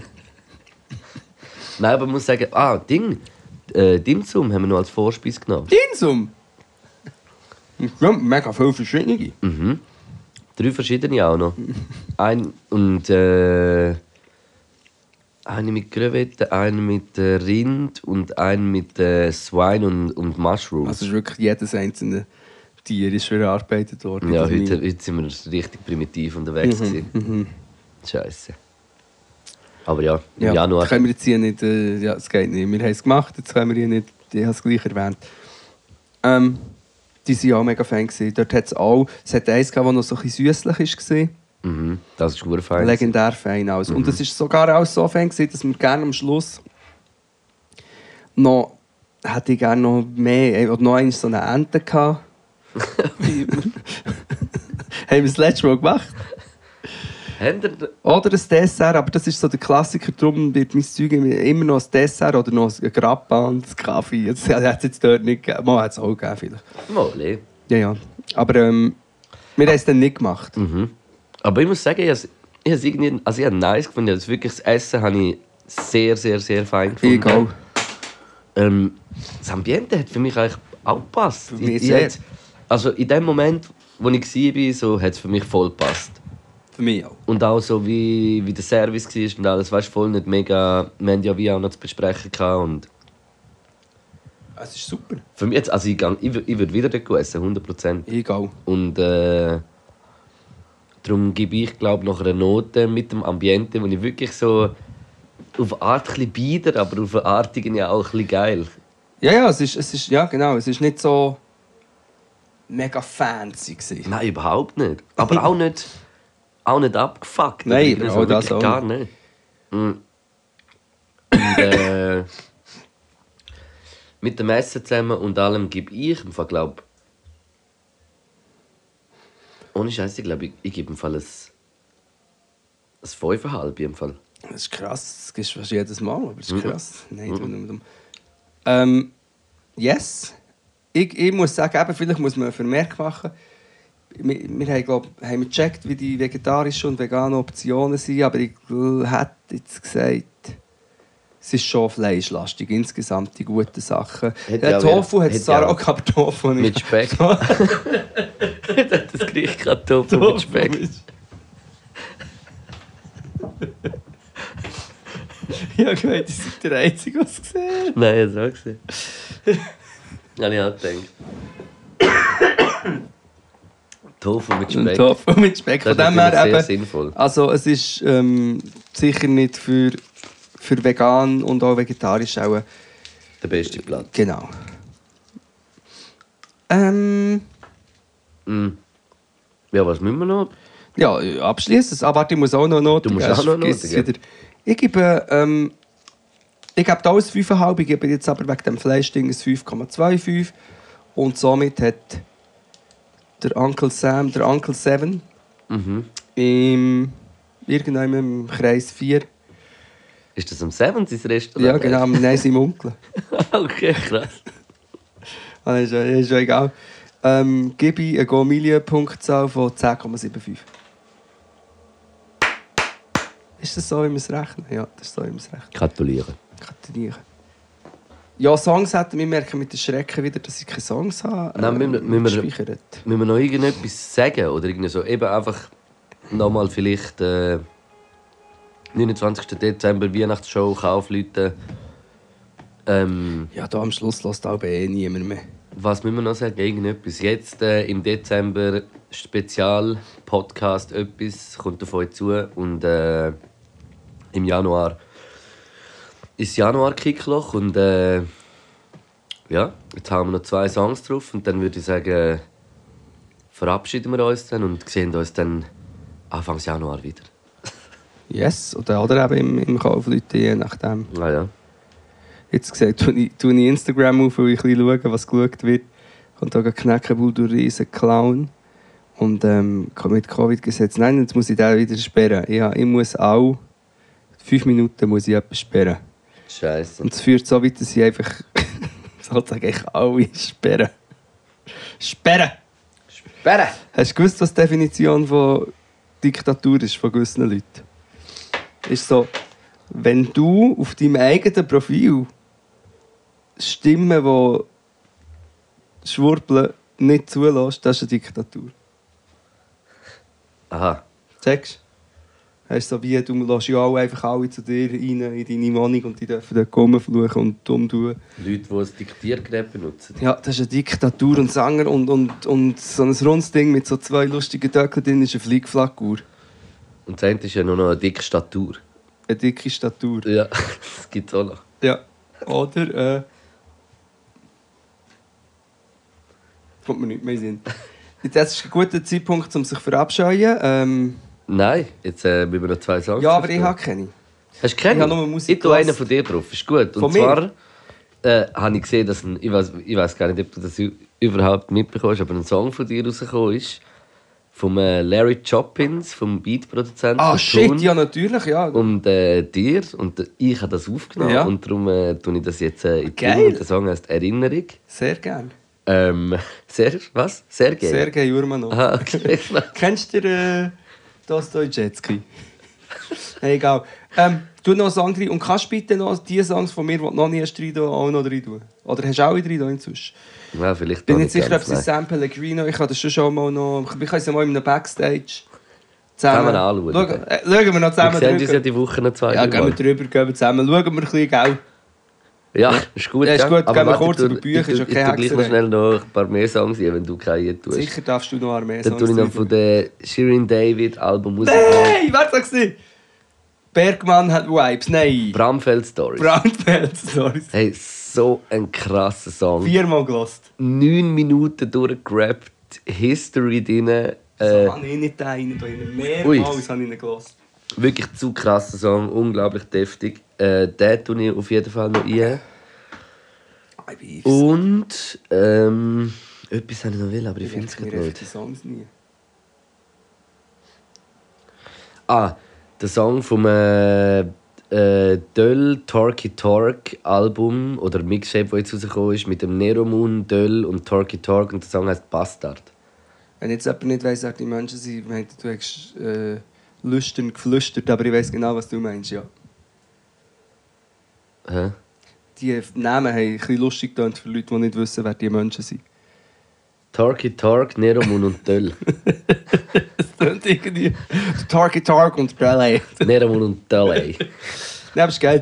Nein, aber man muss sagen, ah, Ding, äh, Dimsum haben wir noch als Vorspeis genommen. Dinsum! Ja, mega viele verschiedene. Mhm. Drei verschiedene auch noch. [LAUGHS] Ein und äh, eine mit Krevetten, eine mit äh, Rind und eine mit äh, Swine und, und Mushrooms. Also ist wirklich jedes einzelne Tier ist verarbeitet worden. ja, heute, heute sind wir richtig primitiv unterwegs. Mhm, Scheiße. Aber ja, im Ja, Januar. können wir jetzt hier nicht, äh, ja, es geht nicht. Wir haben es gemacht, jetzt können wir hier nicht, ich habe es gleich erwähnt. Ähm, die waren auch mega Fan. Gewesen. Dort hat es auch, es hat eins gehabt, das noch so ein bisschen süßlich war. Mhm, das ist gut fein. Legendär fein aus. Und es war sogar auch so fein, gewesen, dass wir gerne am Schluss noch, hätte ich gerne noch mehr, oder noch eins so eine Ente gehabt. [LAUGHS] [LAUGHS] Haben wir das letzte Mal gemacht. Oder ein Dessert, aber das ist so der Klassiker, darum wird mein Zeug immer noch ein Dessert oder noch ein Grappa und ein Kaffee. Das hat es jetzt dort nicht gegeben. Mal hat es auch gegeben vielleicht. Mole. Ja, ja. Aber ähm, wir haben es dann nicht gemacht. Mhm. Aber ich muss sagen, ich habe es irgendwie also ich habe nice gefunden. Also wirklich das Essen habe ich sehr, sehr, sehr fein gefunden. Egal. Ähm, das Ambiente hat für mich eigentlich auch gepasst. Für mich Ich- ich hätte- also in dem Moment, wo ich war, so, hat es für mich voll gepasst. Für mich auch. Und auch so, wie, wie der Service war und alles, weißt, voll nicht mega... Wir haben ja wie auch noch zu besprechen gehabt und Es ist super. für mich jetzt, also ich, gang- ich, ich würde wieder dort essen, 100%. Egal. Und äh, darum gebe ich, glaube noch eine Note mit dem Ambiente, wo ich wirklich so auf eine Art ein bisschen bieder, aber auf eine Art irgendwie auch ein bisschen geil. Ja, ja, es ist, es ist, ja, genau. Es ist nicht so mega fancy gewesen. Nein, überhaupt nicht. Aber auch nicht, auch nicht abgefuckt. Nein, oder irgendwie auch das auch gar nicht. Und äh, [LAUGHS] mit dem Essen zusammen und allem gebe ich im Fall, glaube ohne Scheiß, ich glaube, ich, ich gebe im Fall ein, ein 5,5 im Fall. Das ist krass. Das gibst du fast jedes Mal, aber das ist Mhm. krass. Nein, du nur dumm. Ähm, yes. Ich, ich muss sagen, eben, vielleicht muss man einen Vermerk machen. Wir, wir haben, glaub, haben wir gecheckt, wie die vegetarischen und veganen Optionen sind, aber ich hätte jetzt gesagt, es ist schon fleischlastig insgesamt, die guten Sachen. Ja, wieder- Tofu hat es zwar auch gehabt, Tofu nicht. Mit Speck. [LAUGHS] das kriege ich gerade Tofu mit Speck. Ja, ich meine, das ist der Einzige, was gesehen hat. Nein, so gesehen. Habe ich auch gedacht. Tofu mit Und Speck. Tofu mit Speck. Das Von ist dem her sehr eben, sinnvoll. Also es ist ähm, sicher nicht für, für vegan und auch vegetarisch auch. Der beste Platz. Genau. Ähm, Mm. Ja, was müssen wir noch? ja, abschließend. Aber warte, ich muss auch noch Noten Du musst geben, auch noch Noten wieder. Ich gebe, ähm, ich gebe da alles 5,5. Ich gebe jetzt aber wegen dem Fleischding ein 5,25. Und somit hat der Uncle Sam, der Uncle Seven, Mhm. im, irgendwann im Kreis 4. Ist das am Seven sein Restaurant? Ja, genau, nein, sein Onkel. [LAUGHS] okay, krass. [LAUGHS] Ah, ist, ja- ist ja egal. Ähm, gebe ich eine Gomilie-Punktzahl von 10,75. Ist das so, wie wir es rechnen? Ja, das ist so, wie wir es rechnen. Gratulieren. Gratulieren. Ja, Songs hätten wir merken mit den Schrecken wieder, dass ich keine Songs habe. Nein, müssen wir- müssen wir-. Müssen wir noch irgendetwas sagen? Oder irgendwie so? Eben einfach nochmal vielleicht äh, 29. Dezember Weihnachtsshow, Kaufleute. Ähm, Ja, da am Schluss lässt auch eh niemand mehr. was müssen wir noch sagen? Irgendetwas. Jetzt äh, im Dezember Spezial-Podcast etwas kommt auf euch zu. Und äh, im Januar ist Januar-Kickloch. Und äh, ja, jetzt haben wir noch zwei Songs drauf. Und dann würde ich sagen, verabschieden wir uns dann und sehen uns dann Anfangs Januar wieder. Yes, oder, oder eben im, im Kaufleute, je nachdem. Ah, ja. Jetzt gesagt, tue ich, tue ich Instagram auf, weil ich ein bisschen schaue, was geschaut wird. Kommt da Knäckebull durch riesen Clown. Und ähm, mit Covid gesetzt. Nein, jetzt muss ich den wieder sperren. Ja, ich muss auch fünf Minuten muss ich etwas sperren. Scheiße. Und es führt so weit, dass ich einfach [LAUGHS] sozusagen ich alle sperren. Sperren! Sperren! Hast du gewusst, was die Definition von Diktatur ist von gewissen Leuten? Ist so, wenn du auf deinem eigenen Profil Stimmen, die schwurbeln, nicht zulässt, das ist eine Diktatur. Aha. Checkst Heißt so wie, du lässt ja alle einfach alle zu dir rein in deine Wohnung und die dürfen dort rumfluchen und dumm tun. Leute, die ein Diktiergerät benutzen. Ja, das ist eine Diktatur und Sänger und, und, und so ein rundes Ding mit so zwei lustigen Döckeln drin ist eine Fliegflaggur. Und das ist ja nur noch eine dicke Statur. Eine dicke Statur. Ja, [LAUGHS] das gibt es auch noch. Ja. Oder, äh... Kommt mir nicht mehr in Sinn. Jetzt ist ein guter Zeitpunkt, um sich zu verabscheuen. Ähm, Nein, jetzt äh, müssen wir noch zwei Songs ja, aber ich habe keine. tun. Hast du keinen? ich habe nur Musik Ich tue einen von dir drauf, ist gut. Und Von zwar äh, habe ich gesehen, dass ein, ich, weiß, ich weiß gar nicht, ob du das überhaupt mitbekommst, aber ein Song von dir rausgekommen ist. Vom äh, Larry Choppins, vom Beatproduzenten. Ah, shit, Toon. ja, natürlich, ja. Und äh, dir. Und äh, ich habe das aufgenommen. Ja. Und darum äh, tue ich das jetzt äh, in Geil. Der Song heißt Erinnerung. Sehr gern. Ähm, [LAUGHS] sehr, was? Sehr gerne. Sergej Jurmanov. Aha, okay. [LAUGHS] Kennst du den Dostojewski? [LAUGHS] hey, egal. Ähm, tu noch einen Song rein und kannst bitte noch die Songs von mir, die du noch nie hast, rein auch noch rein tun? Oder hast du alle rein inzwischen? ja, vielleicht bin nicht sicher, ob es. Sam Pellegrino Ich habe das schon, schon mal noch... Wir können es ja mal in einem Backstage zusammen... man anschauen. Schauen, äh, schauen wir noch Wir zusammen sehen uns ja die Woche noch zwei Ja, gehen wir drüber, gehen wir zusammen. Schauen wir ein bisschen, gell? Ja, ist gut. Ja, ist gut, Aber gehen wir kurz ich über Bücher, ich ist Ich okay, tu gleich noch schnell noch ein paar mehr Songs ein, wenn du keine tust. Sicher darfst du noch eine mehr Dann tue ich noch von rein. der Shirin David Album Musik. Hey, wer sag's nicht? Bergmann hat Vibes, nein. Bramfeld Stories. Brandfeld, sorry. Hey, so ein krasser Song. Viermal gelost. Neun Minuten durchgerappt, History drin. Äh, So habe ich nicht einen, innen. mehrmals habe ich ihn gelost. Wirklich zu krasser Song, unglaublich deftig. Äh, den tue ich auf jeden Fall noch ein. Und ähm, etwas habe ich noch will, aber ich finde es gerade einfach die nicht. Songs nie. Ah, der Song vom äh, äh, Döll Torky Tork Album oder Mixtape, das jetzt rausgekommen ist, mit dem Nero Moon, Döll und Torky Tork und der Song heißt Bastard. Wenn jetzt jemand nicht weiss, wer die Menschen sind, meint er, du hast äh, lüstern geflüstert, aber ich weiß genau, was du meinst, ja. Hä? Die Namen haben ein bisschen lustig getönt für Leute, die nicht wissen, wer die Menschen sind. Torky Tork, Nero Moon und Döll. [LAUGHS] Das tönt irgendwie... Tarky Tark und Raleigh. Nero Moon und Döll, ey. [LAUGHS] Nein, aber ist geil.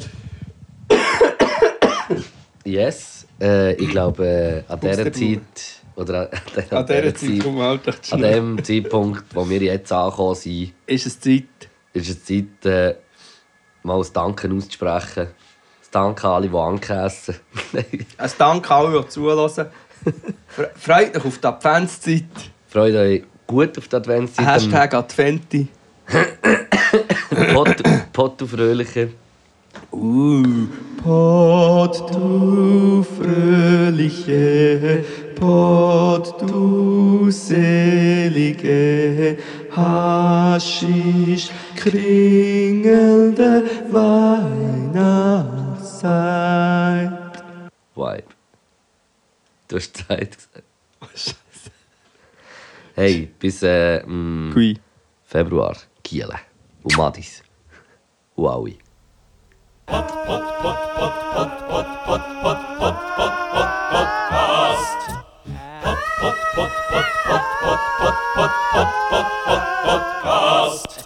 Yes, äh, ich glaube, äh, an dieser. Zeit, oder an, An dieser Zeit wir halt an dem Zeitpunkt, wo wir jetzt angekommen sind, Ist es Zeit. ist es Zeit, äh, mal ein Danken auszusprechen. Das Danke an alle, die angegessen Ein Dank an alle, die zuhören. [LAUGHS] Fre- Freut euch auf die Adventszeit. Freut euch gut auf die Adventszeit. Hashtag Adventi. Pot, Pot. Uh. Pot du fröhliche, Pot du selige, Haschisch kringelnde Weihnachtszeit. Vibe. Du hast Zeit gesagt. Hey, bis äh, mm. Februar. Kiel. Und Madis. Und Podcast. Podcast.